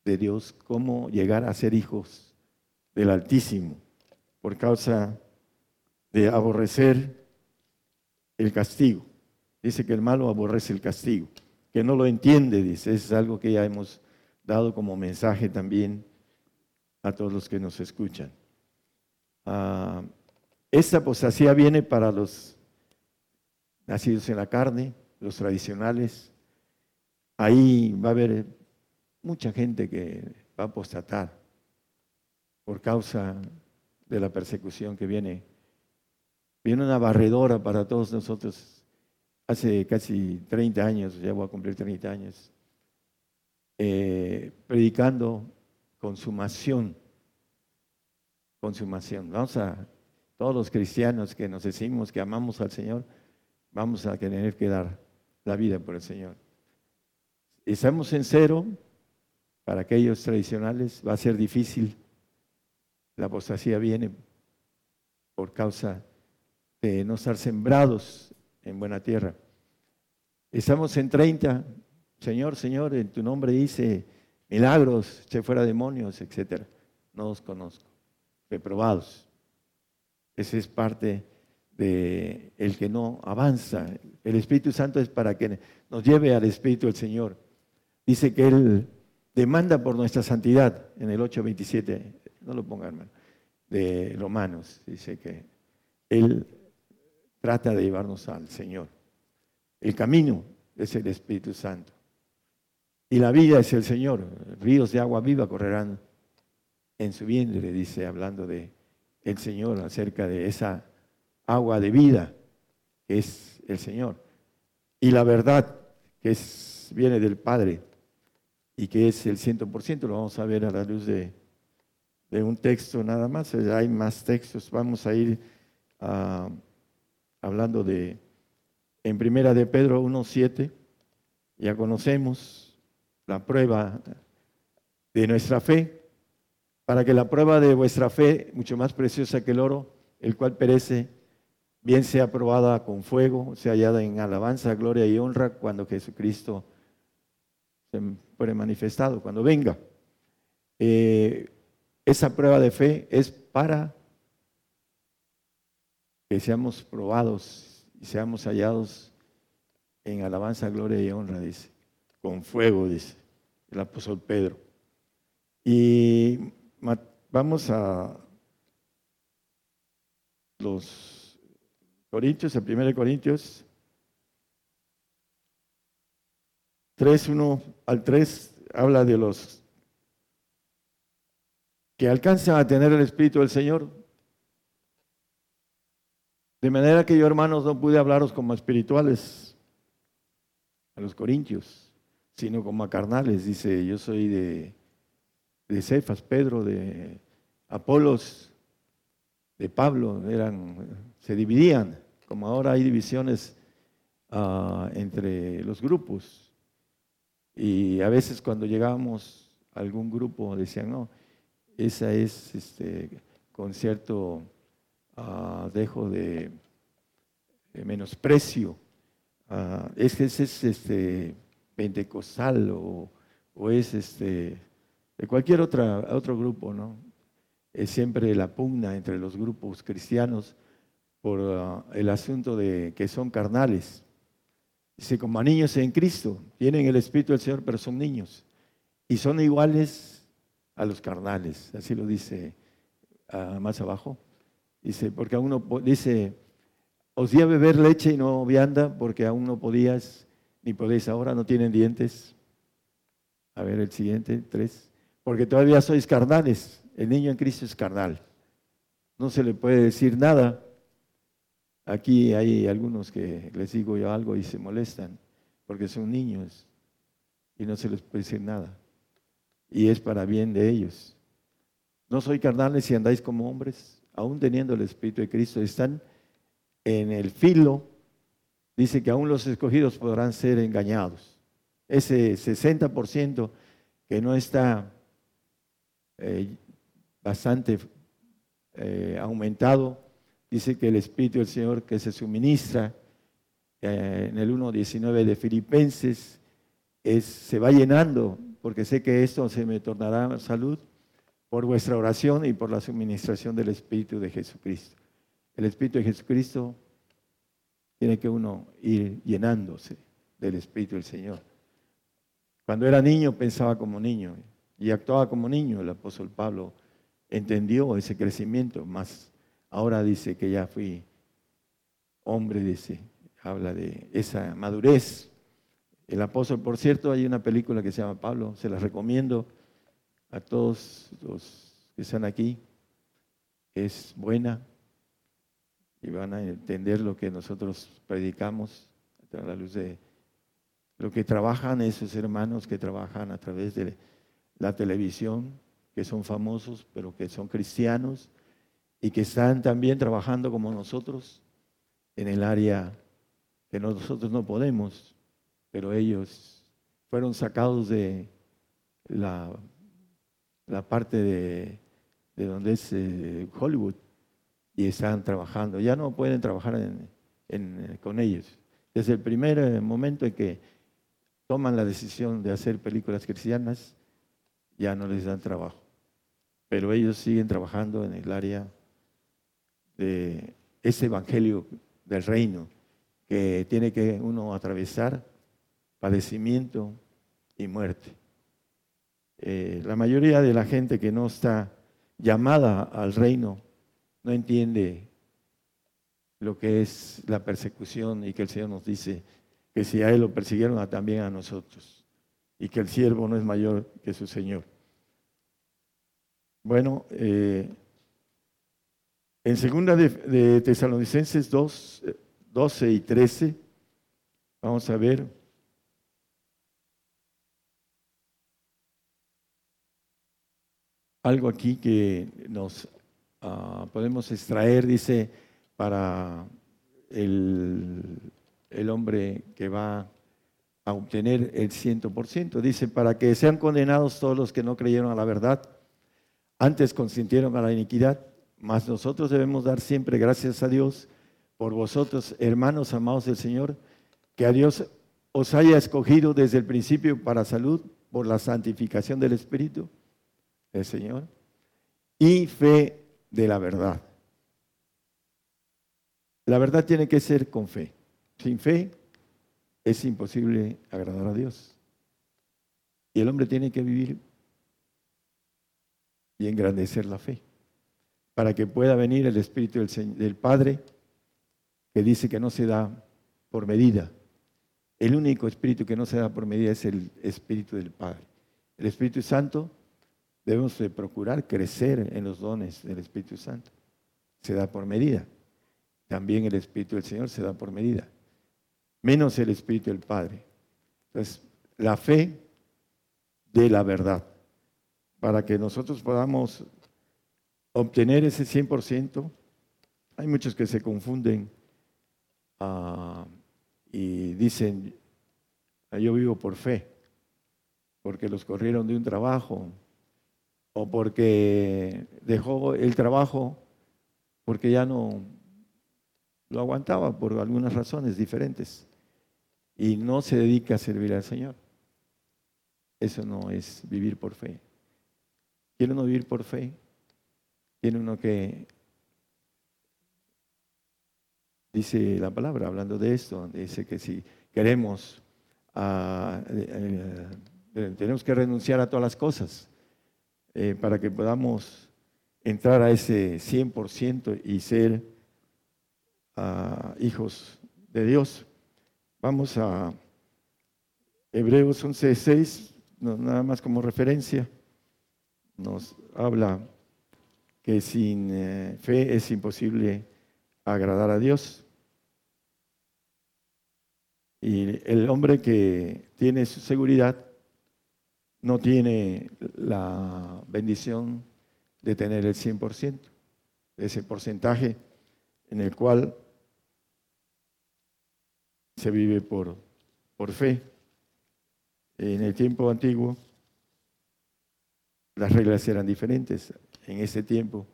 de Dios, cómo llegar a ser hijos del Altísimo por causa de aborrecer el castigo. Dice que el malo aborrece el castigo, que no lo entiende, dice, es algo que ya hemos dado como mensaje también a todos los que nos escuchan. Ah, esta apostasía viene para los nacidos en la carne, los tradicionales. Ahí va a haber mucha gente que va a apostatar por causa de la persecución que viene. Viene una barredora para todos nosotros. Hace casi 30 años, ya voy a cumplir 30 años, eh, predicando consumación. Consumación. Vamos a, todos los cristianos que nos decimos que amamos al Señor, vamos a tener que dar la vida por el Señor. Estamos en cero, para aquellos tradicionales va a ser difícil. La apostasía viene por causa no estar sembrados en buena tierra. Estamos en 30, Señor, Señor, en tu nombre dice milagros, eché fuera demonios, etc. No los conozco, reprobados. Ese es parte de el que no avanza. El Espíritu Santo es para que nos lleve al Espíritu del Señor. Dice que Él demanda por nuestra santidad en el 8.27, no lo pongan, hermano, de Romanos. Dice que Él trata de llevarnos al Señor. El camino es el Espíritu Santo. Y la vida es el Señor. Ríos de agua viva correrán en su vientre, dice, hablando de el Señor, acerca de esa agua de vida que es el Señor. Y la verdad que es, viene del Padre y que es el ciento por ciento, lo vamos a ver a la luz de, un texto nada más. Hay más textos. Vamos a ir ah, hablando de, en primera de Pedro 1.7, ya conocemos la prueba de nuestra fe, para que la prueba de vuestra fe, mucho más preciosa que el oro, el cual perece, bien sea probada con fuego, sea hallada en alabanza, gloria y honra cuando Jesucristo se fuere manifestado, cuando venga. Eh, esa prueba de fe es para que seamos probados y seamos hallados en alabanza, gloria y honra, dice con fuego, dice el apóstol Pedro. Y vamos a los Corintios, el 1 Corintios 3, 1 al 3, habla de los que alcanzan a tener el Espíritu del Señor. De manera que yo, hermanos, no pude hablaros como espirituales a los corintios sino como carnales. Dice, yo soy de, de Cefas, Pedro, de Apolos, de Pablo, eran, se dividían, como ahora hay divisiones ah, entre los grupos. Y a veces cuando llegábamos a algún grupo decían, no, esa es este, con cierto ah, dejo de, menosprecio. Uh, ese es este, pentecostal o, es este, de cualquier otra, otro grupo, ¿no? Es siempre la pugna entre los grupos cristianos por ah, el asunto de que son carnales. Dice, como niños en Cristo, tienen el Espíritu del Señor, pero son niños. Y son iguales a los carnales, así lo dice más abajo. Dice, porque aún no, dice, os di a beber leche y no vianda, porque aún no podías ni podéis ahora, no tienen dientes. A ver el siguiente, tres. Porque todavía sois carnales. El niño en Cristo es carnal. No se le puede decir nada. Aquí hay algunos que les digo yo algo y se molestan porque son niños y no se les puede decir nada. Y es para bien de ellos. No soy carnales si andáis como hombres, aún teniendo el Espíritu de Cristo. Están en el filo dice que aún los escogidos podrán ser engañados. Ese 60% que no está eh, bastante eh, aumentado, dice que el Espíritu del Señor que se suministra eh, en el 1.19 de Filipenses es, se va llenando porque sé que esto se me tornará salud por vuestra oración y por la suministración del Espíritu de Jesucristo. El Espíritu de Jesucristo tiene que uno ir llenándose del Espíritu del Señor. Cuando era niño pensaba como niño y actuaba como niño. El apóstol Pablo entendió ese crecimiento, más ahora dice que ya fui hombre, dice, habla de esa madurez. El apóstol, por cierto, hay una película que se llama Pablo, se la recomiendo a todos los que están aquí. Es buena y van a entender lo que nosotros predicamos a la luz de lo que trabajan esos hermanos que trabajan a través de la televisión, que son famosos, pero que son cristianos y que están también trabajando como nosotros en el área que nosotros no podemos, pero ellos fueron sacados de la, la parte de, donde es eh, Hollywood y están trabajando. Ya no pueden trabajar con ellos. Desde el primer eh, momento en que toman la decisión de hacer películas cristianas, ya no les dan trabajo. Pero ellos siguen trabajando en el área de ese evangelio del reino que tiene que uno atravesar padecimiento y muerte. Eh, la mayoría de la gente que no está llamada al reino no entiende lo que es la persecución y que el Señor nos dice que si a Él lo persiguieron, también a nosotros, y que el siervo no es mayor que su Señor. Bueno, eh, en segunda de, de Tesalonicenses 2, 12 y 13, vamos a ver. Algo aquí que nos ah, podemos extraer, dice, para el, el hombre que va a obtener el ciento por ciento. Dice, para que sean condenados todos los que no creyeron a la verdad, antes consintieron a la iniquidad, mas nosotros debemos dar siempre gracias a Dios por vosotros, hermanos amados del Señor, que a Dios os haya escogido desde el principio para salud por la santificación del Espíritu del Señor y fe de la verdad. La verdad tiene que ser con fe. Sin fe es imposible agradar a Dios. Y el hombre tiene que vivir y engrandecer la fe para que pueda venir el Espíritu del, del Padre que dice que no se da por medida. El único espíritu que no se da por medida es el Espíritu del Padre. El Espíritu Santo debemos de procurar crecer en los dones del Espíritu Santo. Se da por medida. También el Espíritu del Señor se da por medida menos el Espíritu del Padre. Entonces, la fe de la verdad, para que nosotros podamos obtener ese 100%, hay muchos que se confunden ah, y dicen, ah, yo vivo por fe, porque los corrieron de un trabajo, o porque dejó el trabajo porque ya no lo aguantaba por algunas razones diferentes y no se dedica a servir al Señor. Eso no es vivir por fe. ¿Quiere uno vivir por fe? Tiene uno que, dice la palabra, hablando de esto, dice que si queremos, eh, tenemos que renunciar a todas las cosas eh, para que podamos entrar a ese 100% y ser ah, hijos de Dios. Vamos a Hebreos 11.6, nada más como referencia, nos habla que sin eh, fe es imposible agradar a Dios. Y el hombre que tiene su seguridad no tiene la bendición de tener el 100%, ese porcentaje en el cual se vive por, por fe. En el tiempo antiguo las reglas eran diferentes. En ese tiempo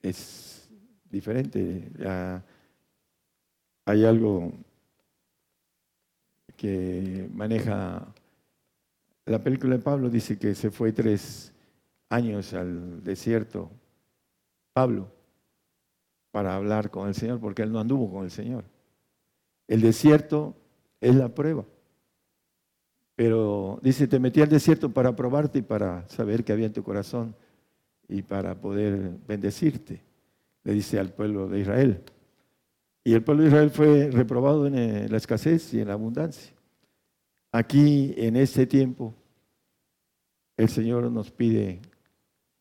es diferente. hay algo que maneja la película de Pablo dice que se fue tres años al desierto, Pablo, para hablar con el Señor, porque él no anduvo con el Señor. El desierto es la prueba. Pero dice, te metí al desierto para probarte y para saber qué había en tu corazón y para poder bendecirte, le dice al pueblo de Israel. Y el pueblo de Israel fue reprobado en eh, la escasez y en la abundancia. Aquí, en este tiempo, el Señor nos pide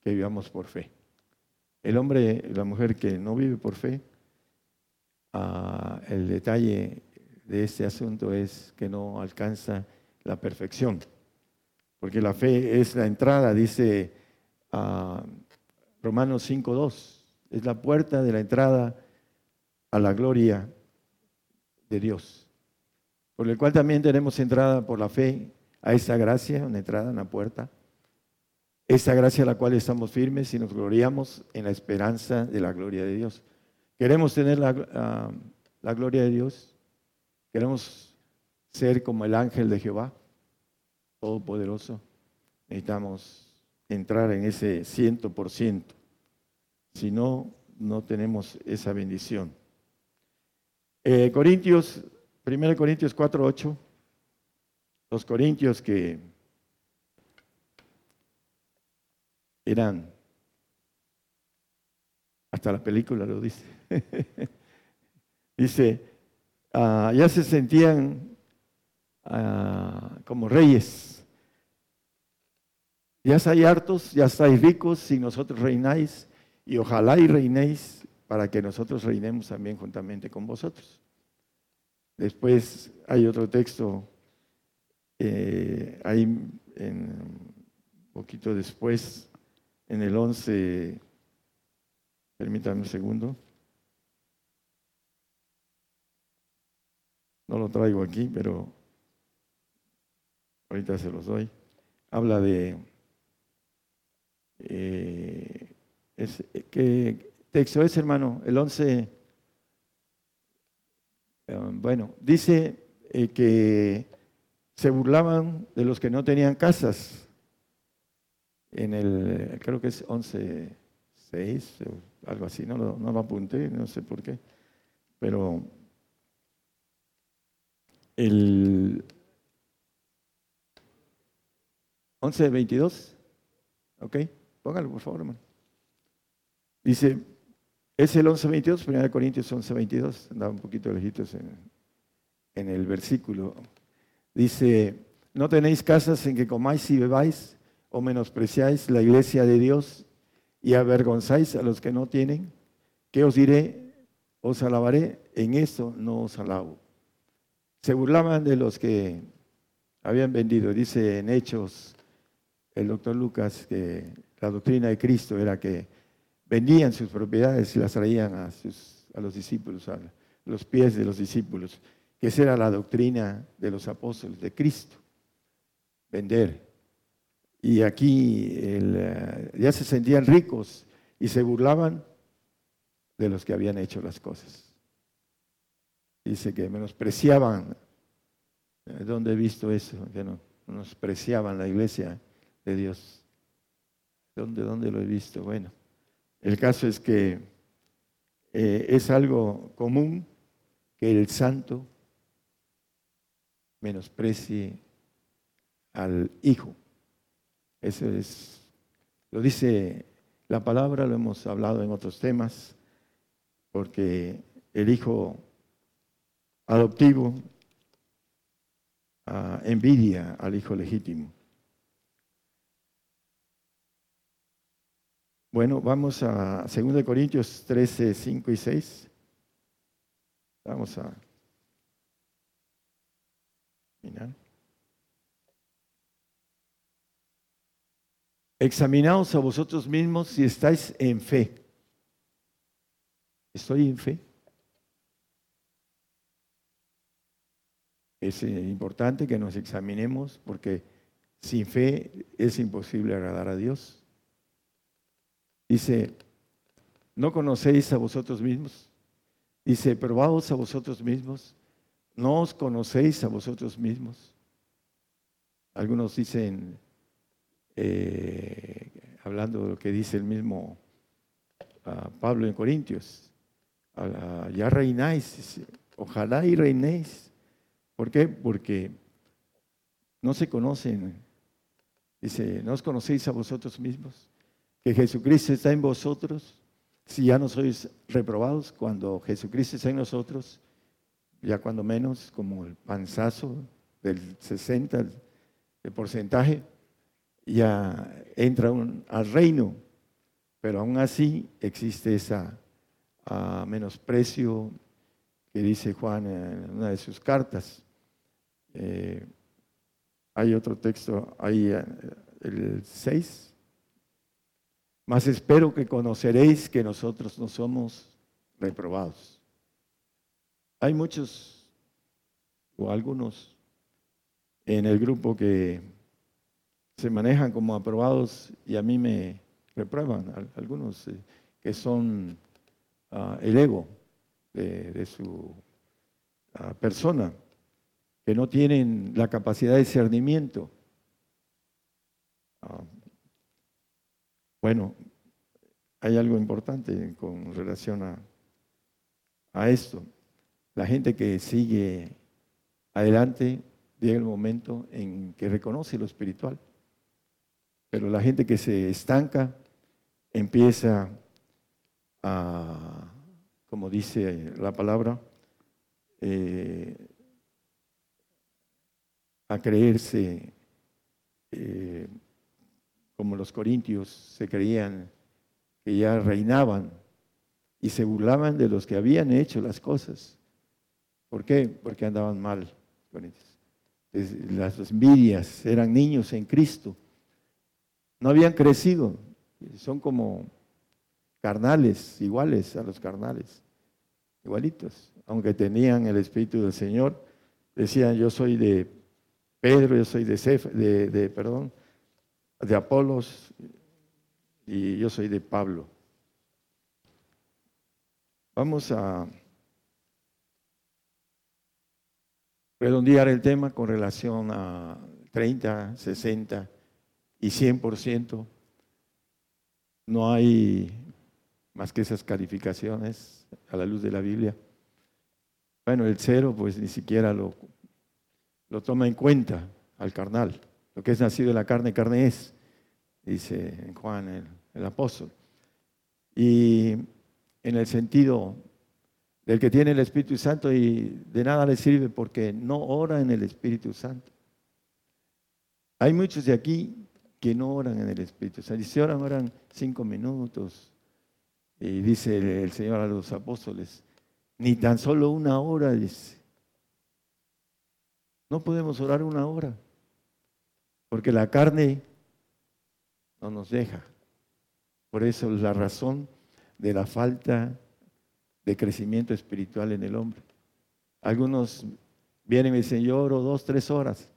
que vivamos por fe. El hombre, la mujer que no vive por fe, ah, el detalle de este asunto es que no alcanza la perfección. Porque la fe es la entrada, dice uh, Romanos 5.2, es la puerta de la entrada a la gloria de Dios por el cual también tenemos entrada por la fe a esa gracia, una entrada, una puerta. Esa gracia a la cual estamos firmes y nos gloriamos en la esperanza de la gloria de Dios. Queremos tener la, ah, la gloria de Dios. Queremos ser como el ángel de Jehová, todopoderoso. Necesitamos entrar en ese ciento por ciento. Si no, no tenemos esa bendición. Eh, Corintios 1 Corintios 4, 8. Los corintios que eran, hasta la película lo dice, dice, ah, ya se sentían ah, como reyes. Ya estáis hartos, ya estáis ricos, si nosotros reináis, y ojalá y reinéis para que nosotros reinemos también juntamente con vosotros. Después hay otro texto, eh, ahí en, un poquito después, en el 11, permítanme un segundo. No lo traigo aquí, pero ahorita se los doy. Habla de... Eh, ¿Qué texto es, hermano? El 11... Eh, bueno, dice eh, que se burlaban de los que no tenían casas. En el, creo que es 11.6 o algo así, no lo, no lo apunté, no sé por qué. Pero el 11.22, ok, póngalo por favor, hermano. Dice, es el 11.22, 1 Corintios 11.22, andaba un poquito lejitos en, el versículo. Dice, no tenéis casas en que comáis y bebáis o menospreciáis la iglesia de Dios y avergonzáis a los que no tienen. ¿Qué os diré? Os alabaré, en eso no os alabo. Se burlaban de los que habían vendido. Dice en Hechos el doctor Lucas que la doctrina de Cristo era que vendían sus propiedades y las traían a, a los discípulos, a los pies de los discípulos, que esa era la doctrina de los apóstoles de Cristo, vender. Y aquí eh, ya se sentían ricos y se burlaban de los que habían hecho las cosas. Dice que menospreciaban, ¿dónde he visto eso? Que no, menospreciaban la iglesia de Dios. ¿Dónde, ¿Dónde lo he visto? Bueno. El caso es que eh, es algo común que el santo menosprecie al hijo. Eso es, lo dice la palabra, lo hemos hablado en otros temas, porque el hijo adoptivo ah, envidia al hijo legítimo. Bueno, vamos a 2 Corintios 13, 5 y 6. Vamos a mirar. Examinaos a vosotros mismos si estáis en fe. ¿Estoy en fe? Es eh, importante que nos examinemos porque sin fe es imposible agradar a Dios. Dice, ¿no conocéis a vosotros mismos? Dice, probaos a vosotros mismos. ¿No os conocéis a vosotros mismos? algunos dicen, eh, hablando de lo que dice el mismo ah, Pablo en Corintios, ya reináis, ojalá y reinéis. ¿Por qué? Porque no se conocen. Dice, ¿no os conocéis a vosotros mismos? Que Jesucristo está en vosotros. Si ya no sois reprobados, cuando Jesucristo está en nosotros, ya cuando menos, como el panzazo del 60, el porcentaje, ya entra al reino, pero aún así existe esa menosprecio que dice Juan en una de sus cartas. Eh, hay otro texto ahí, eh, el 6. Más espero que conoceréis que nosotros no somos reprobados. Hay muchos o algunos en el grupo que se manejan como aprobados y a mí me reprueban, algunos eh, que son ah, el ego de, su ah, persona, que no tienen la capacidad de discernimiento. Ah, bueno, hay algo importante con relación a, esto. La gente que sigue adelante llega el momento en que reconoce lo espiritual. Pero la gente que se estanca empieza a, como dice la palabra, eh, a creerse eh, como los corintios se creían que ya reinaban y se burlaban de los que habían hecho las cosas. ¿Por qué? Porque andaban mal. Las envidias eran niños en Cristo. No habían crecido. Son como carnales, iguales a los carnales. Igualitos. Aunque tenían el Espíritu del Señor, decían, yo soy de Pedro, yo soy de, de, de, perdón, de Apolos y yo soy de Pablo. Vamos a redondear el tema con relación a 30, 60 y 100%. No hay más que esas calificaciones a la luz de la Biblia. Bueno, el cero pues ni siquiera lo, lo toma en cuenta al carnal. Lo que es nacido de la carne, carne es, dice Juan el, apóstol. Y en el sentido del que tiene el Espíritu Santo y de nada le sirve porque no ora en el Espíritu Santo. Hay muchos de aquí que no oran en el Espíritu Santo. Si oran, oran cinco minutos. Y dice el Señor a los apóstoles, ni tan solo una hora, dice. No podemos orar una hora, porque la carne no nos deja. Por eso es la razón de la falta de crecimiento espiritual en el hombre. Algunos vienen y dicen, yo oro dos, tres horas.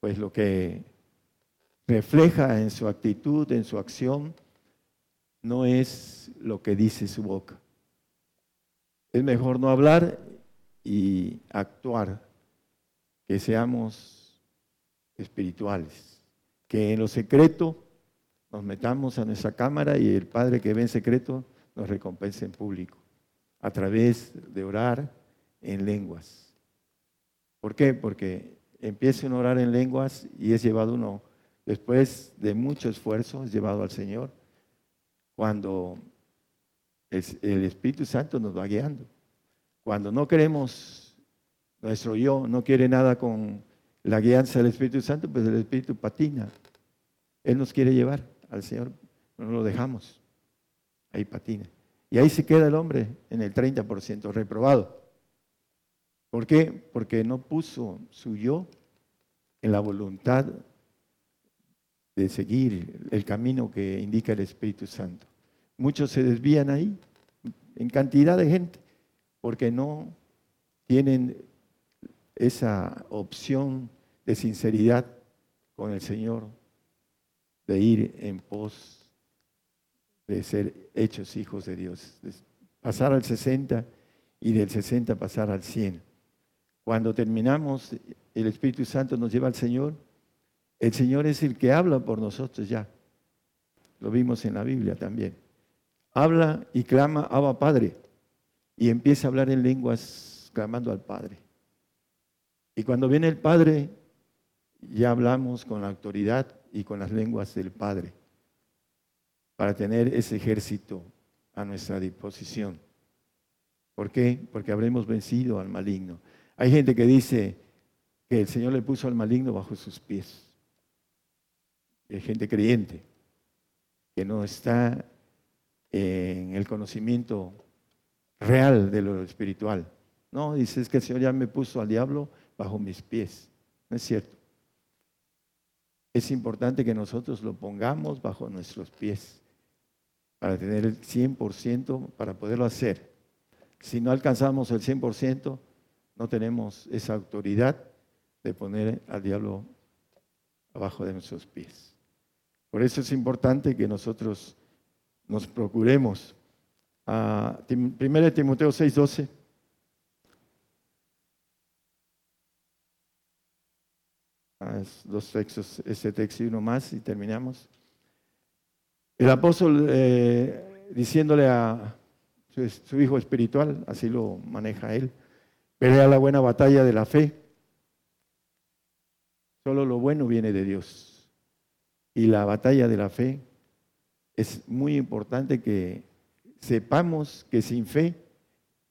Pues lo que refleja en su actitud, en su acción, no es lo que dice su boca. Es mejor no hablar y actuar, que seamos espirituales, que en lo secreto nos metamos a nuestra cámara y el Padre que ve en secreto nos recompensa en público, a través de orar en lenguas. ¿Por qué? Porque empieza a orar en lenguas y es llevado uno, después de mucho esfuerzo, es llevado al Señor, cuando el Espíritu Santo nos va guiando. Cuando no queremos, nuestro yo no quiere nada con la guianza del Espíritu Santo, pues el Espíritu patina. Él nos quiere llevar al Señor, no lo dejamos ahí patina. Y ahí se queda el hombre en el 30% reprobado. ¿Por qué? Porque no puso su yo en la voluntad de seguir el camino que indica el Espíritu Santo. Muchos se desvían ahí, en cantidad de gente, porque no tienen esa opción de sinceridad con el Señor, de ir en pos de ser hechos hijos de Dios. Pasar al 60 y del 60 pasar al 100. Cuando terminamos, el Espíritu Santo nos lleva al Señor El Señor es el que habla por nosotros ya. Lo vimos en la Biblia también. Habla y clama, Abba Padre. Y empieza a hablar en lenguas clamando al Padre. Y cuando viene el Padre, ya hablamos con la autoridad y con las lenguas del Padre para tener ese ejército a nuestra disposición. ¿Por qué? Porque habremos vencido al maligno. Hay gente que dice que el Señor le puso al maligno bajo sus pies. Hay gente creyente que no está en el conocimiento real de lo espiritual. No, dice es que el Señor ya me puso al diablo bajo mis pies. No es cierto. Es importante que nosotros lo pongamos bajo nuestros pies para tener el 100% para poderlo hacer. Si no alcanzamos el 100%, no tenemos esa autoridad de poner al diablo abajo de nuestros pies. Por eso es importante que nosotros nos procuremos. Uh, 1 Timoteo 6:12. Ah, dos textos, ese texto y uno más y terminamos. El apóstol eh, diciéndole a su, hijo espiritual, así lo maneja él, pelea la buena batalla de la fe. Solo lo bueno viene de Dios. Y la batalla de la fe es muy importante que sepamos que sin fe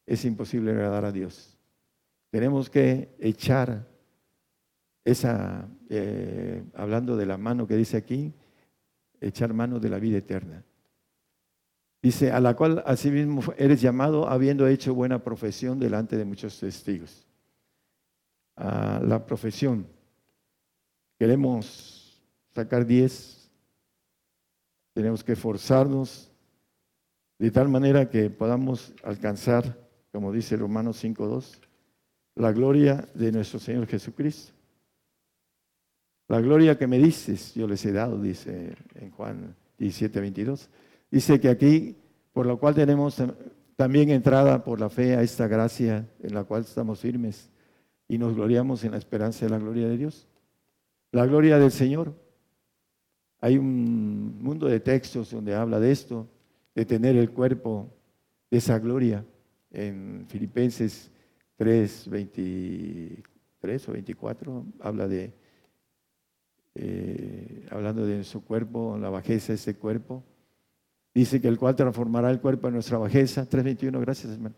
es imposible agradar a Dios. Tenemos que echar esa, eh, hablando de la mano que dice aquí, echar mano de la vida eterna. Dice, a la cual asimismo eres llamado habiendo hecho buena profesión delante de muchos testigos. A la profesión. Queremos sacar diez. Tenemos que esforzarnos de tal manera que podamos alcanzar, como dice Romanos 5.2, la gloria de nuestro Señor Jesucristo. La gloria que me dices, yo les he dado, dice en Juan 17, 22. Dice que aquí, por lo cual tenemos también entrada por la fe a esta gracia en la cual estamos firmes y nos gloriamos en la esperanza de la gloria de Dios. La gloria del Señor. Hay un mundo de textos donde habla de esto, de tener el cuerpo de esa gloria. En Filipenses 3, 23 o 24 habla de eh, hablando de su cuerpo, la bajeza de ese cuerpo. Dice que el cual transformará el cuerpo en nuestra bajeza. 3.21, gracias hermano.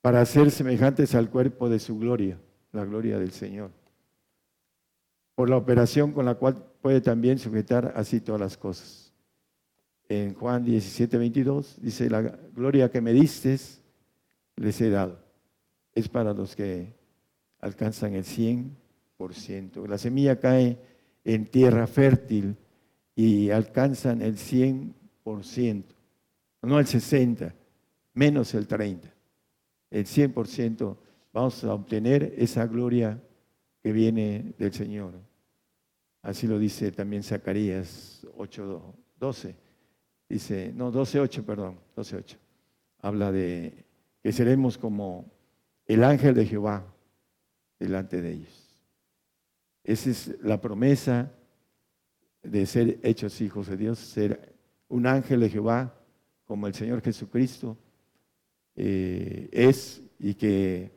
Para ser semejantes al cuerpo de su gloria, la gloria del Señor. Por la operación con la cual puede también sujetar así todas las cosas. En Juan 17, 22 dice, la gloria que me diste les he dado. Es para los que alcanzan el 100%. La semilla cae en tierra fértil y alcanzan el 100%, no el 60%, menos el 30%. El 100% vamos a obtener esa gloria que viene del Señor. Así lo dice también Zacarías 8:12. Dice, no, 12:8, perdón, 12:8. Habla de que seremos como el ángel de Jehová delante de ellos. Esa es la promesa de ser hechos hijos de Dios, ser un ángel de Jehová como el Señor Jesucristo eh, es y que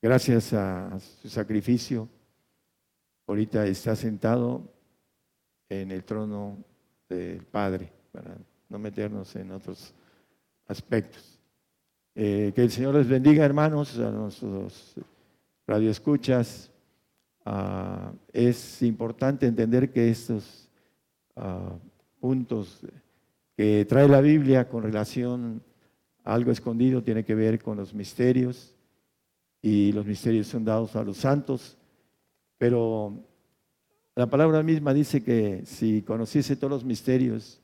gracias a su sacrificio ahorita está sentado en el trono del Padre, para no meternos en otros aspectos. Eh, que el Señor les bendiga, hermanos, a nuestros radioescuchas. Ah, es importante entender que estos ah, puntos que trae la Biblia con relación a algo escondido tiene que ver con los misterios y los misterios son dados a los santos, pero la palabra misma dice que si conociese todos los misterios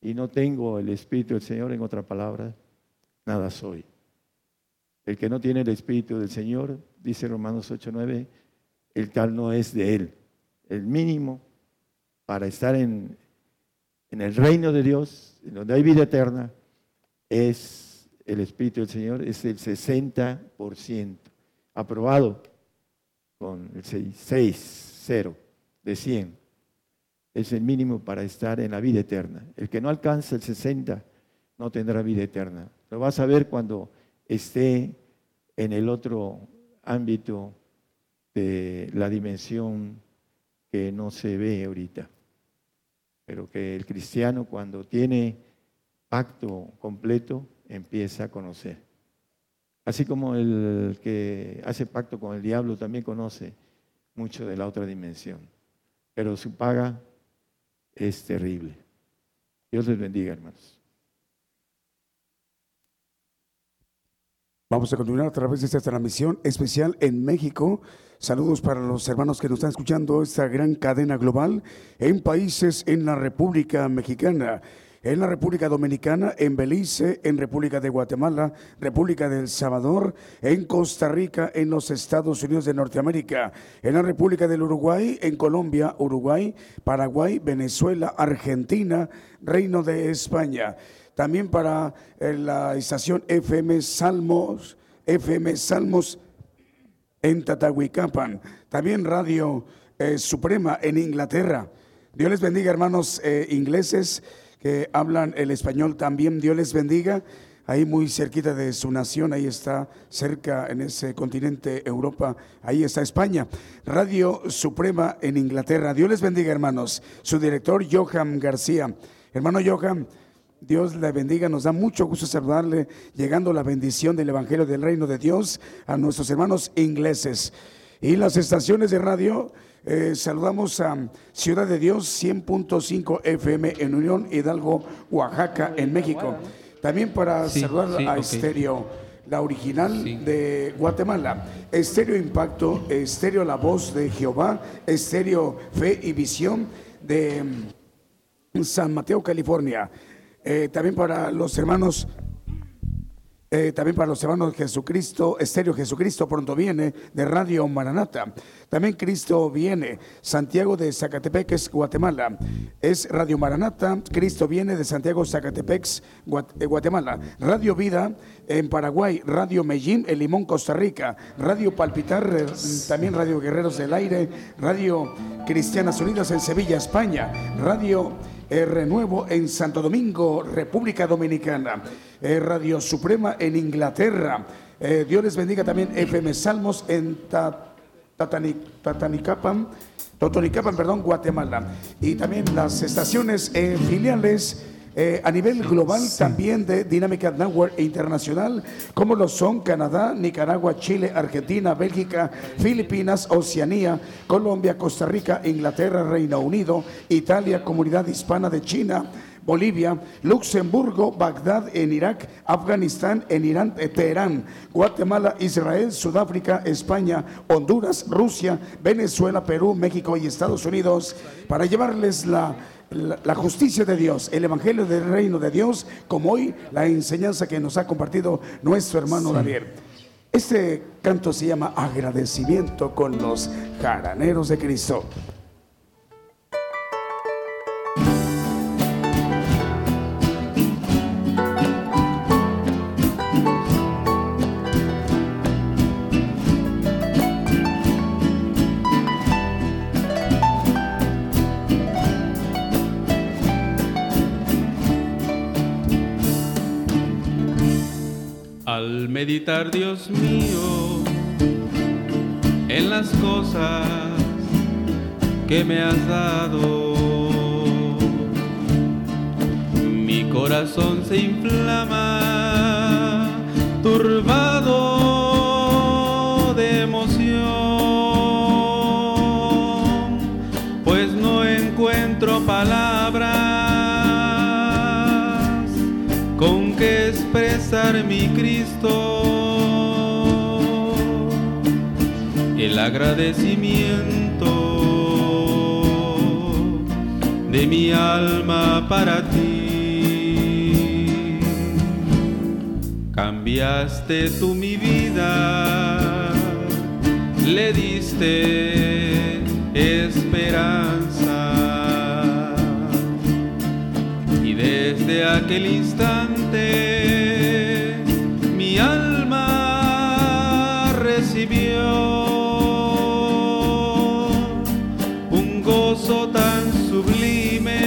y no tengo el Espíritu del Señor, en otra palabra, nada soy. El que no tiene el Espíritu del Señor, dice Romanos 8:9, el tal no es de Él. El mínimo para estar en, el reino de Dios, en donde hay vida eterna, es el Espíritu del Señor, es el 60%, aprobado con el 6, cero, de 100. Es el mínimo para estar en la vida eterna. El que no alcanza el 60 no tendrá vida eterna. Lo vas a ver cuando esté en el otro ámbito de la dimensión que no se ve ahorita. Pero que el cristiano cuando tiene pacto completo empieza a conocer. Así como el que hace pacto con el diablo también conoce mucho de la otra dimensión. Pero su paga es terrible. Dios les bendiga, hermanos. Vamos a continuar a través de esta transmisión especial en México. Saludos para los hermanos que nos están escuchando, esta gran cadena global en países en la República Mexicana en la República Dominicana, en Belice, en República de Guatemala, República del Salvador, en Costa Rica, en los Estados Unidos de Norteamérica, en la República del Uruguay, en Colombia, Uruguay, Paraguay, Venezuela, Argentina, Reino de España. También para eh, la estación FM Salmos, FM Salmos en Tatahuicapan. También Radio eh, Suprema en Inglaterra. Dios les bendiga, hermanos eh, ingleses que hablan el español también. Dios les bendiga. Ahí muy cerquita de su nación, ahí está cerca en ese continente Europa, ahí está España. Radio Suprema en Inglaterra. Dios les bendiga, hermanos. Su director, Johan García. Hermano Johan, Dios le bendiga, nos da mucho gusto saludarle, llegando la bendición del Evangelio del Reino de Dios a nuestros hermanos ingleses. Y las estaciones de radio eh, saludamos a Ciudad de Dios 100.5 FM en Unión Hidalgo, Oaxaca, en México. También para saludar a Estéreo, la original de Guatemala. Estéreo Impacto, Estéreo La Voz de Jehová, Estéreo Fe y Visión de mm, San Mateo, California. Eh, también para los hermanos eh, también para los hermanos Jesucristo, Estéreo Jesucristo pronto viene de Radio Maranata. También Cristo viene, Santiago de Zacatepec, Guatemala. Es Radio Maranata, Cristo viene de Santiago Zacatepec, eh, Guatemala. Radio Vida en Paraguay, Radio Medellín en Limón, Costa Rica. Radio Palpitar, también Radio Guerreros del Aire, Radio Cristianas Unidas en Sevilla, España. Radio Renuevo en Santo Domingo, República Dominicana. Radio Suprema en Inglaterra. Eh, Dios les bendiga también FM Salmos en Tatanicapan, Totonicapan, perdón, Guatemala. Y también las estaciones eh, filiales eh, a nivel global también de Dinámica Network Internacional, como lo son Canadá, Nicaragua, Chile, Argentina, Bélgica, Filipinas, Oceanía, Colombia, Costa Rica, Inglaterra, Reino Unido, Italia, Comunidad Hispana de China, Bolivia, Luxemburgo, Bagdad en Irak, Afganistán en Irán, eh, Teherán, Guatemala, Israel, Sudáfrica, España, Honduras, Rusia, Venezuela, Perú, México y Estados Unidos. Para llevarles la, la, justicia de Dios, el Evangelio del Reino de Dios, como hoy la enseñanza que nos ha compartido nuestro hermano Daniel. Este canto se llama Agradecimiento con los jaraneros de Cristo. Meditar, Dios mío, en las cosas que me has dado. Mi corazón se inflama, turbado expresar mi Cristo. el agradecimiento de mi alma para ti. Cambiaste tú mi vida, le diste esperanza. Y desde aquel instante mi alma recibió un gozo tan sublime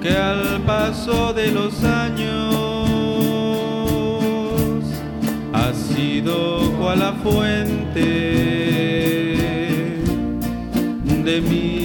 que al paso de los años ha sido cual la fuente de mi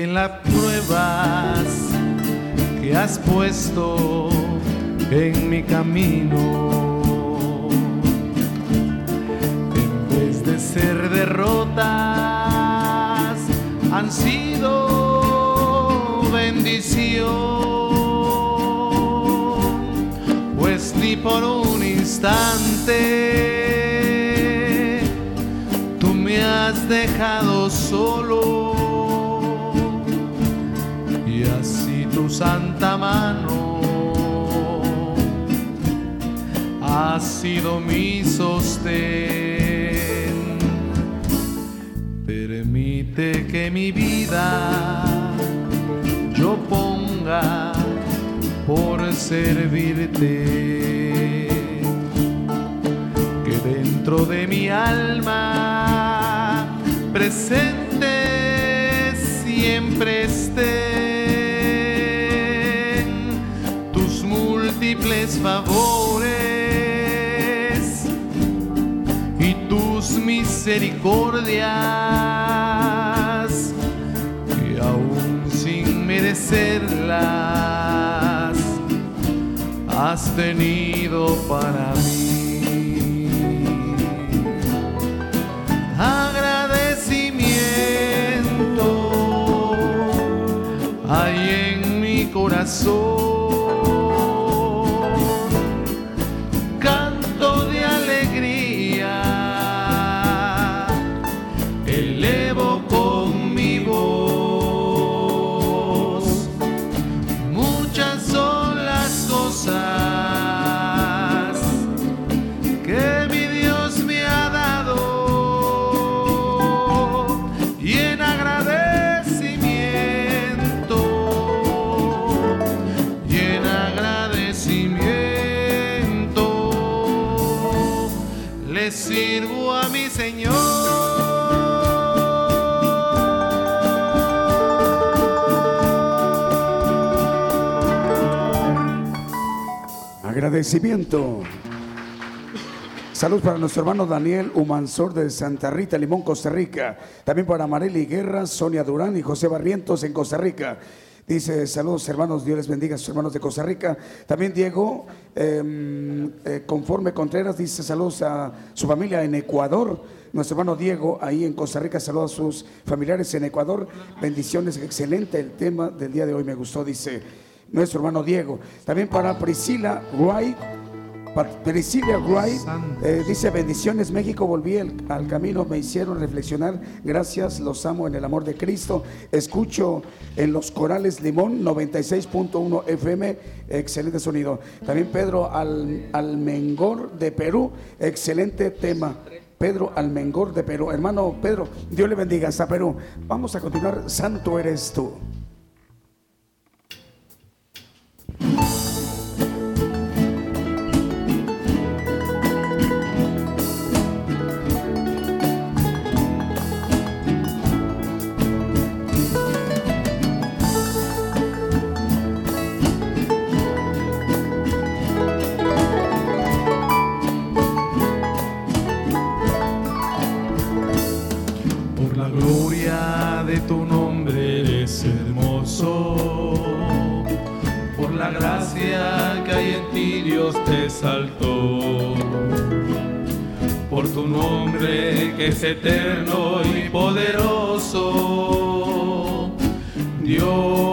que las pruebas que has puesto en mi camino, en vez de ser derrotas, han sido bendición, pues ni por un instante tú me has dejado ha sido mi sostén. Permite que mi vida yo ponga por servirte que dentro de mi alma presente siempre misericordias que aún sin merecerlas has tenido para mí. Agradecimiento hay en mi corazón, Agradecimiento. Salud para nuestro hermano Daniel Humansor de Santa Rita, Limón, Costa Rica. También para Marely Guerra, Sonia Durán y José Barrientos en Costa Rica. Dice, saludos hermanos, Dios les bendiga a sus hermanos de Costa Rica. También Diego, eh, eh, conforme Contreras, dice saludos a su familia en Ecuador. Nuestro hermano Diego, ahí en Costa Rica, saludos a sus familiares en Ecuador. Bendiciones, excelente el tema del día de hoy, me gustó, dice nuestro hermano Diego. También para Priscila. Pa- Priscila Wright eh, dice bendiciones México volví el- al camino me hicieron reflexionar gracias los amo en el amor de Cristo escucho en los corales Limón 96.1 FM excelente sonido también Pedro Al- Almengor de Perú excelente tema. Pedro Almengor de Perú. Hermano Pedro Dios le bendiga hasta Perú. Vamos a continuar Santo eres tú exaltó. Por tu nombre que es eterno y poderoso, Dios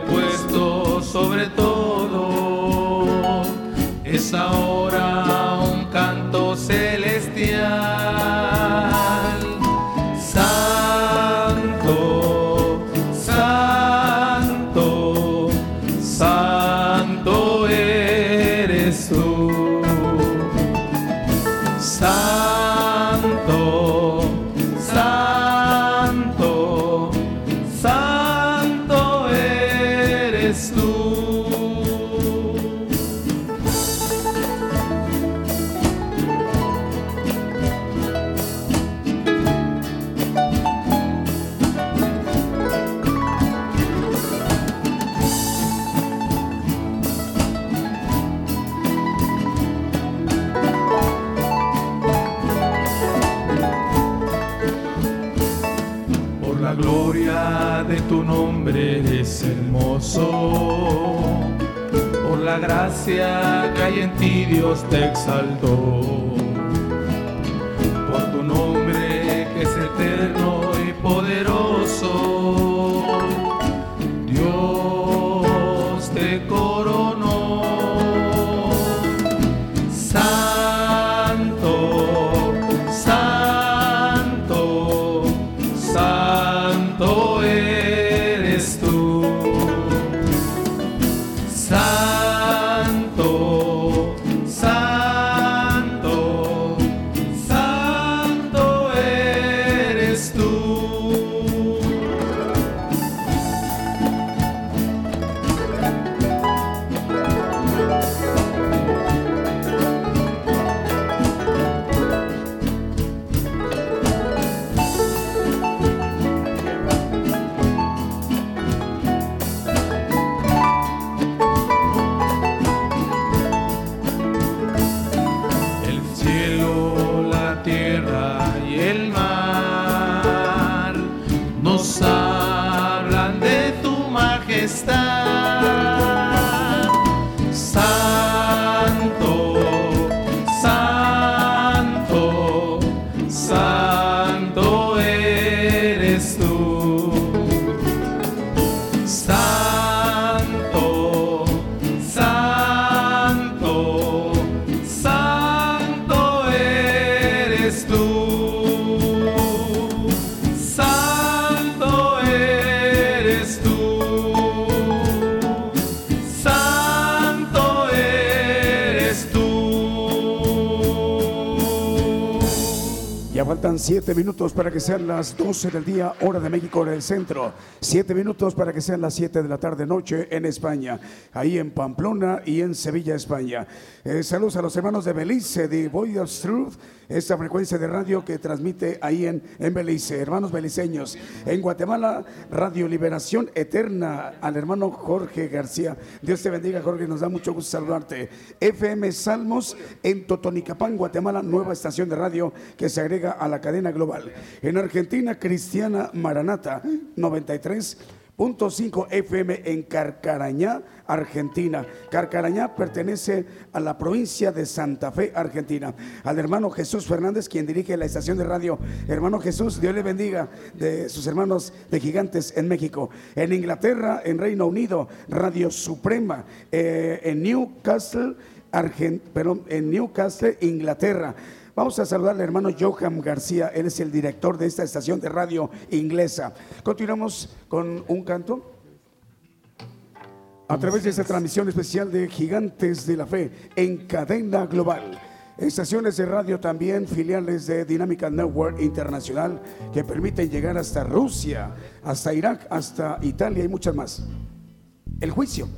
puesto sobre todo es ahora un canto celestial. Gracia que hay en ti Dios te exaltó. Para que sean las 12 del día, hora de México, hora del centro. Siete minutos para que sean las 7 de la tarde, noche en España. Ahí en Pamplona y en Sevilla, España. Eh, saludos a los hermanos de Belice, de Voice of Truth, esta frecuencia de radio que transmite ahí en, en Belice. Hermanos beliceños. En Guatemala, Radio Liberación Eterna, al hermano Jorge García. Dios te bendiga, Jorge. Nos da mucho gusto saludarte. FM Salmos en Totonicapán, Guatemala, nueva estación de radio que se agrega a la cadena global. En Argentina, Cristiana Maranata 93. 5 FM en Carcarañá, Argentina. Carcarañá pertenece a la provincia de Santa Fe, Argentina. Al hermano Jesús Fernández, quien dirige la estación de radio. Hermano Jesús, Dios le bendiga de sus hermanos de Gigantes en México. En Inglaterra, en Reino Unido, Radio Suprema. Eh, en Newcastle, Argent perdón, en Newcastle, Inglaterra. Vamos a saludar al hermano Johan García, él es el director de esta estación de radio inglesa. Continuamos con un canto. A través de esta transmisión especial de Gigantes de la Fe en cadena global. Estaciones de radio también, filiales de Dinámica Network Internacional que permiten llegar hasta Rusia, hasta Irak, hasta Italia y muchas más. El juicio.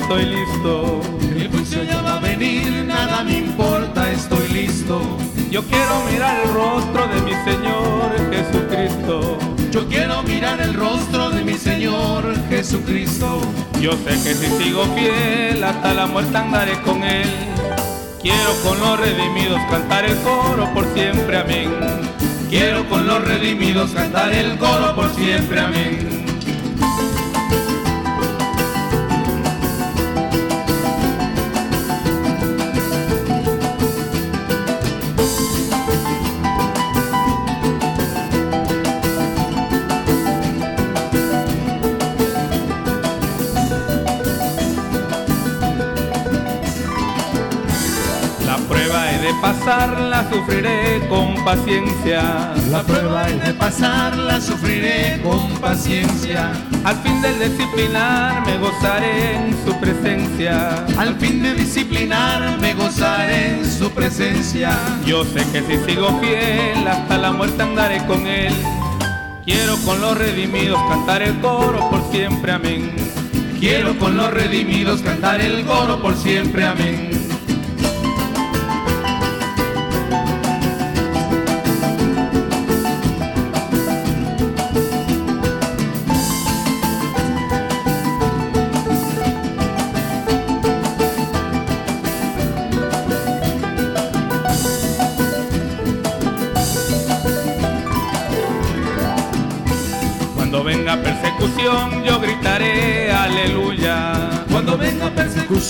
Estoy listo. El juicio ya va a venir, nada me importa, estoy listo. Yo quiero mirar el rostro de mi Señor Jesucristo. Yo quiero mirar el rostro de mi Señor Jesucristo. Yo sé que si sigo fiel hasta la muerte andaré con Él. Quiero con los redimidos cantar el coro por siempre, amén. Quiero con los redimidos cantar el coro por siempre, amén. Pasarla sufriré con paciencia. La prueba es de pasarla sufriré con paciencia. Al fin de disciplinar me gozaré en su presencia. Al fin de disciplinar me gozaré en su presencia. Yo sé que si sigo fiel hasta la muerte andaré con él. Quiero con los redimidos cantar el coro por siempre, amén. Quiero con los redimidos cantar el coro por siempre, amén.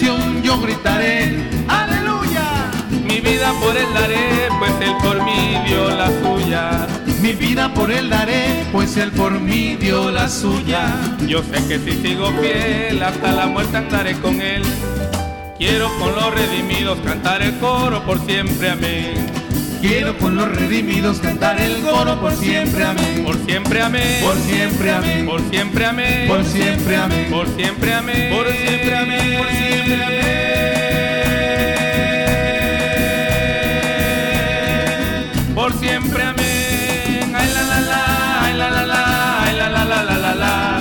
Yo gritaré aleluya. Mi vida por él daré, pues él por mí dio la suya. Mi vida por él daré, pues él por mí dio la suya. Yo sé que si sigo fiel hasta la muerte andaré con él. Quiero con los redimidos cantar el coro por siempre, amén. Quiero con los redimidos cantar el coro por siempre, amén. Por siempre, amén. Por siempre, amén. Por siempre, amén. Por siempre, amén. Por siempre, amén. Por siempre, amén. Por siempre, amén. Por siempre, amén. Ay, la, la, la, ay, la, la, la, ay, la, la, la, la, la, la.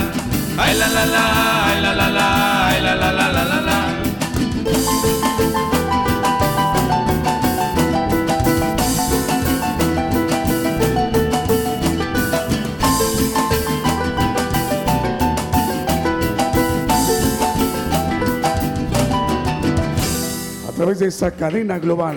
Ay, la, la, la, ay, la, la, través de esta cadena global.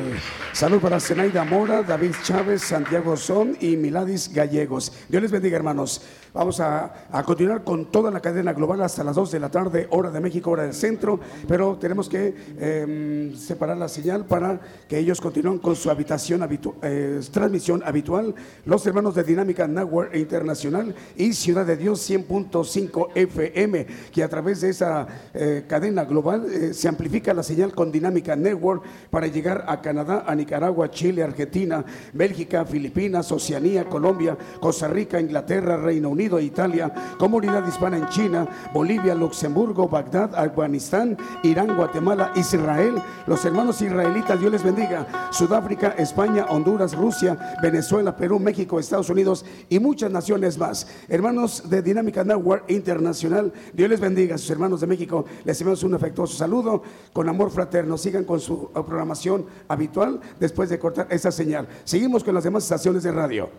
Salud para Zenaida Mora, David Chávez, Santiago Son y Miladis Gallegos. Dios les bendiga, hermanos. Vamos a, continuar con toda la cadena global hasta las 2 de la tarde, hora de México, hora del centro, pero tenemos que em, separar la señal para que ellos continúen con su habitación eh, transmisión habitual. Los hermanos de Dinámica Network Internacional y Ciudad de Dios 100.5 FM, que a través de esa eh, cadena global eh, se amplifica la señal con Dinámica Network para llegar a Canadá, a Nicaragua Nicaragua, Chile, Argentina, Bélgica, Filipinas, Oceanía, Colombia, Costa Rica, Inglaterra, Reino Unido, Italia, Comunidad Hispana en China, Bolivia, Luxemburgo, Bagdad, Afganistán, Irán, Guatemala, Israel, los hermanos israelitas, Dios les bendiga, Sudáfrica, España, Honduras, Rusia, Venezuela, Perú, México, Estados Unidos y muchas naciones más. Hermanos de Dinámica Network Internacional, Dios les bendiga, sus hermanos de México, les enviamos un afectuoso saludo con amor fraterno. Sigan con su programación habitual después de cortar esa señal. Seguimos con las demás estaciones de radio.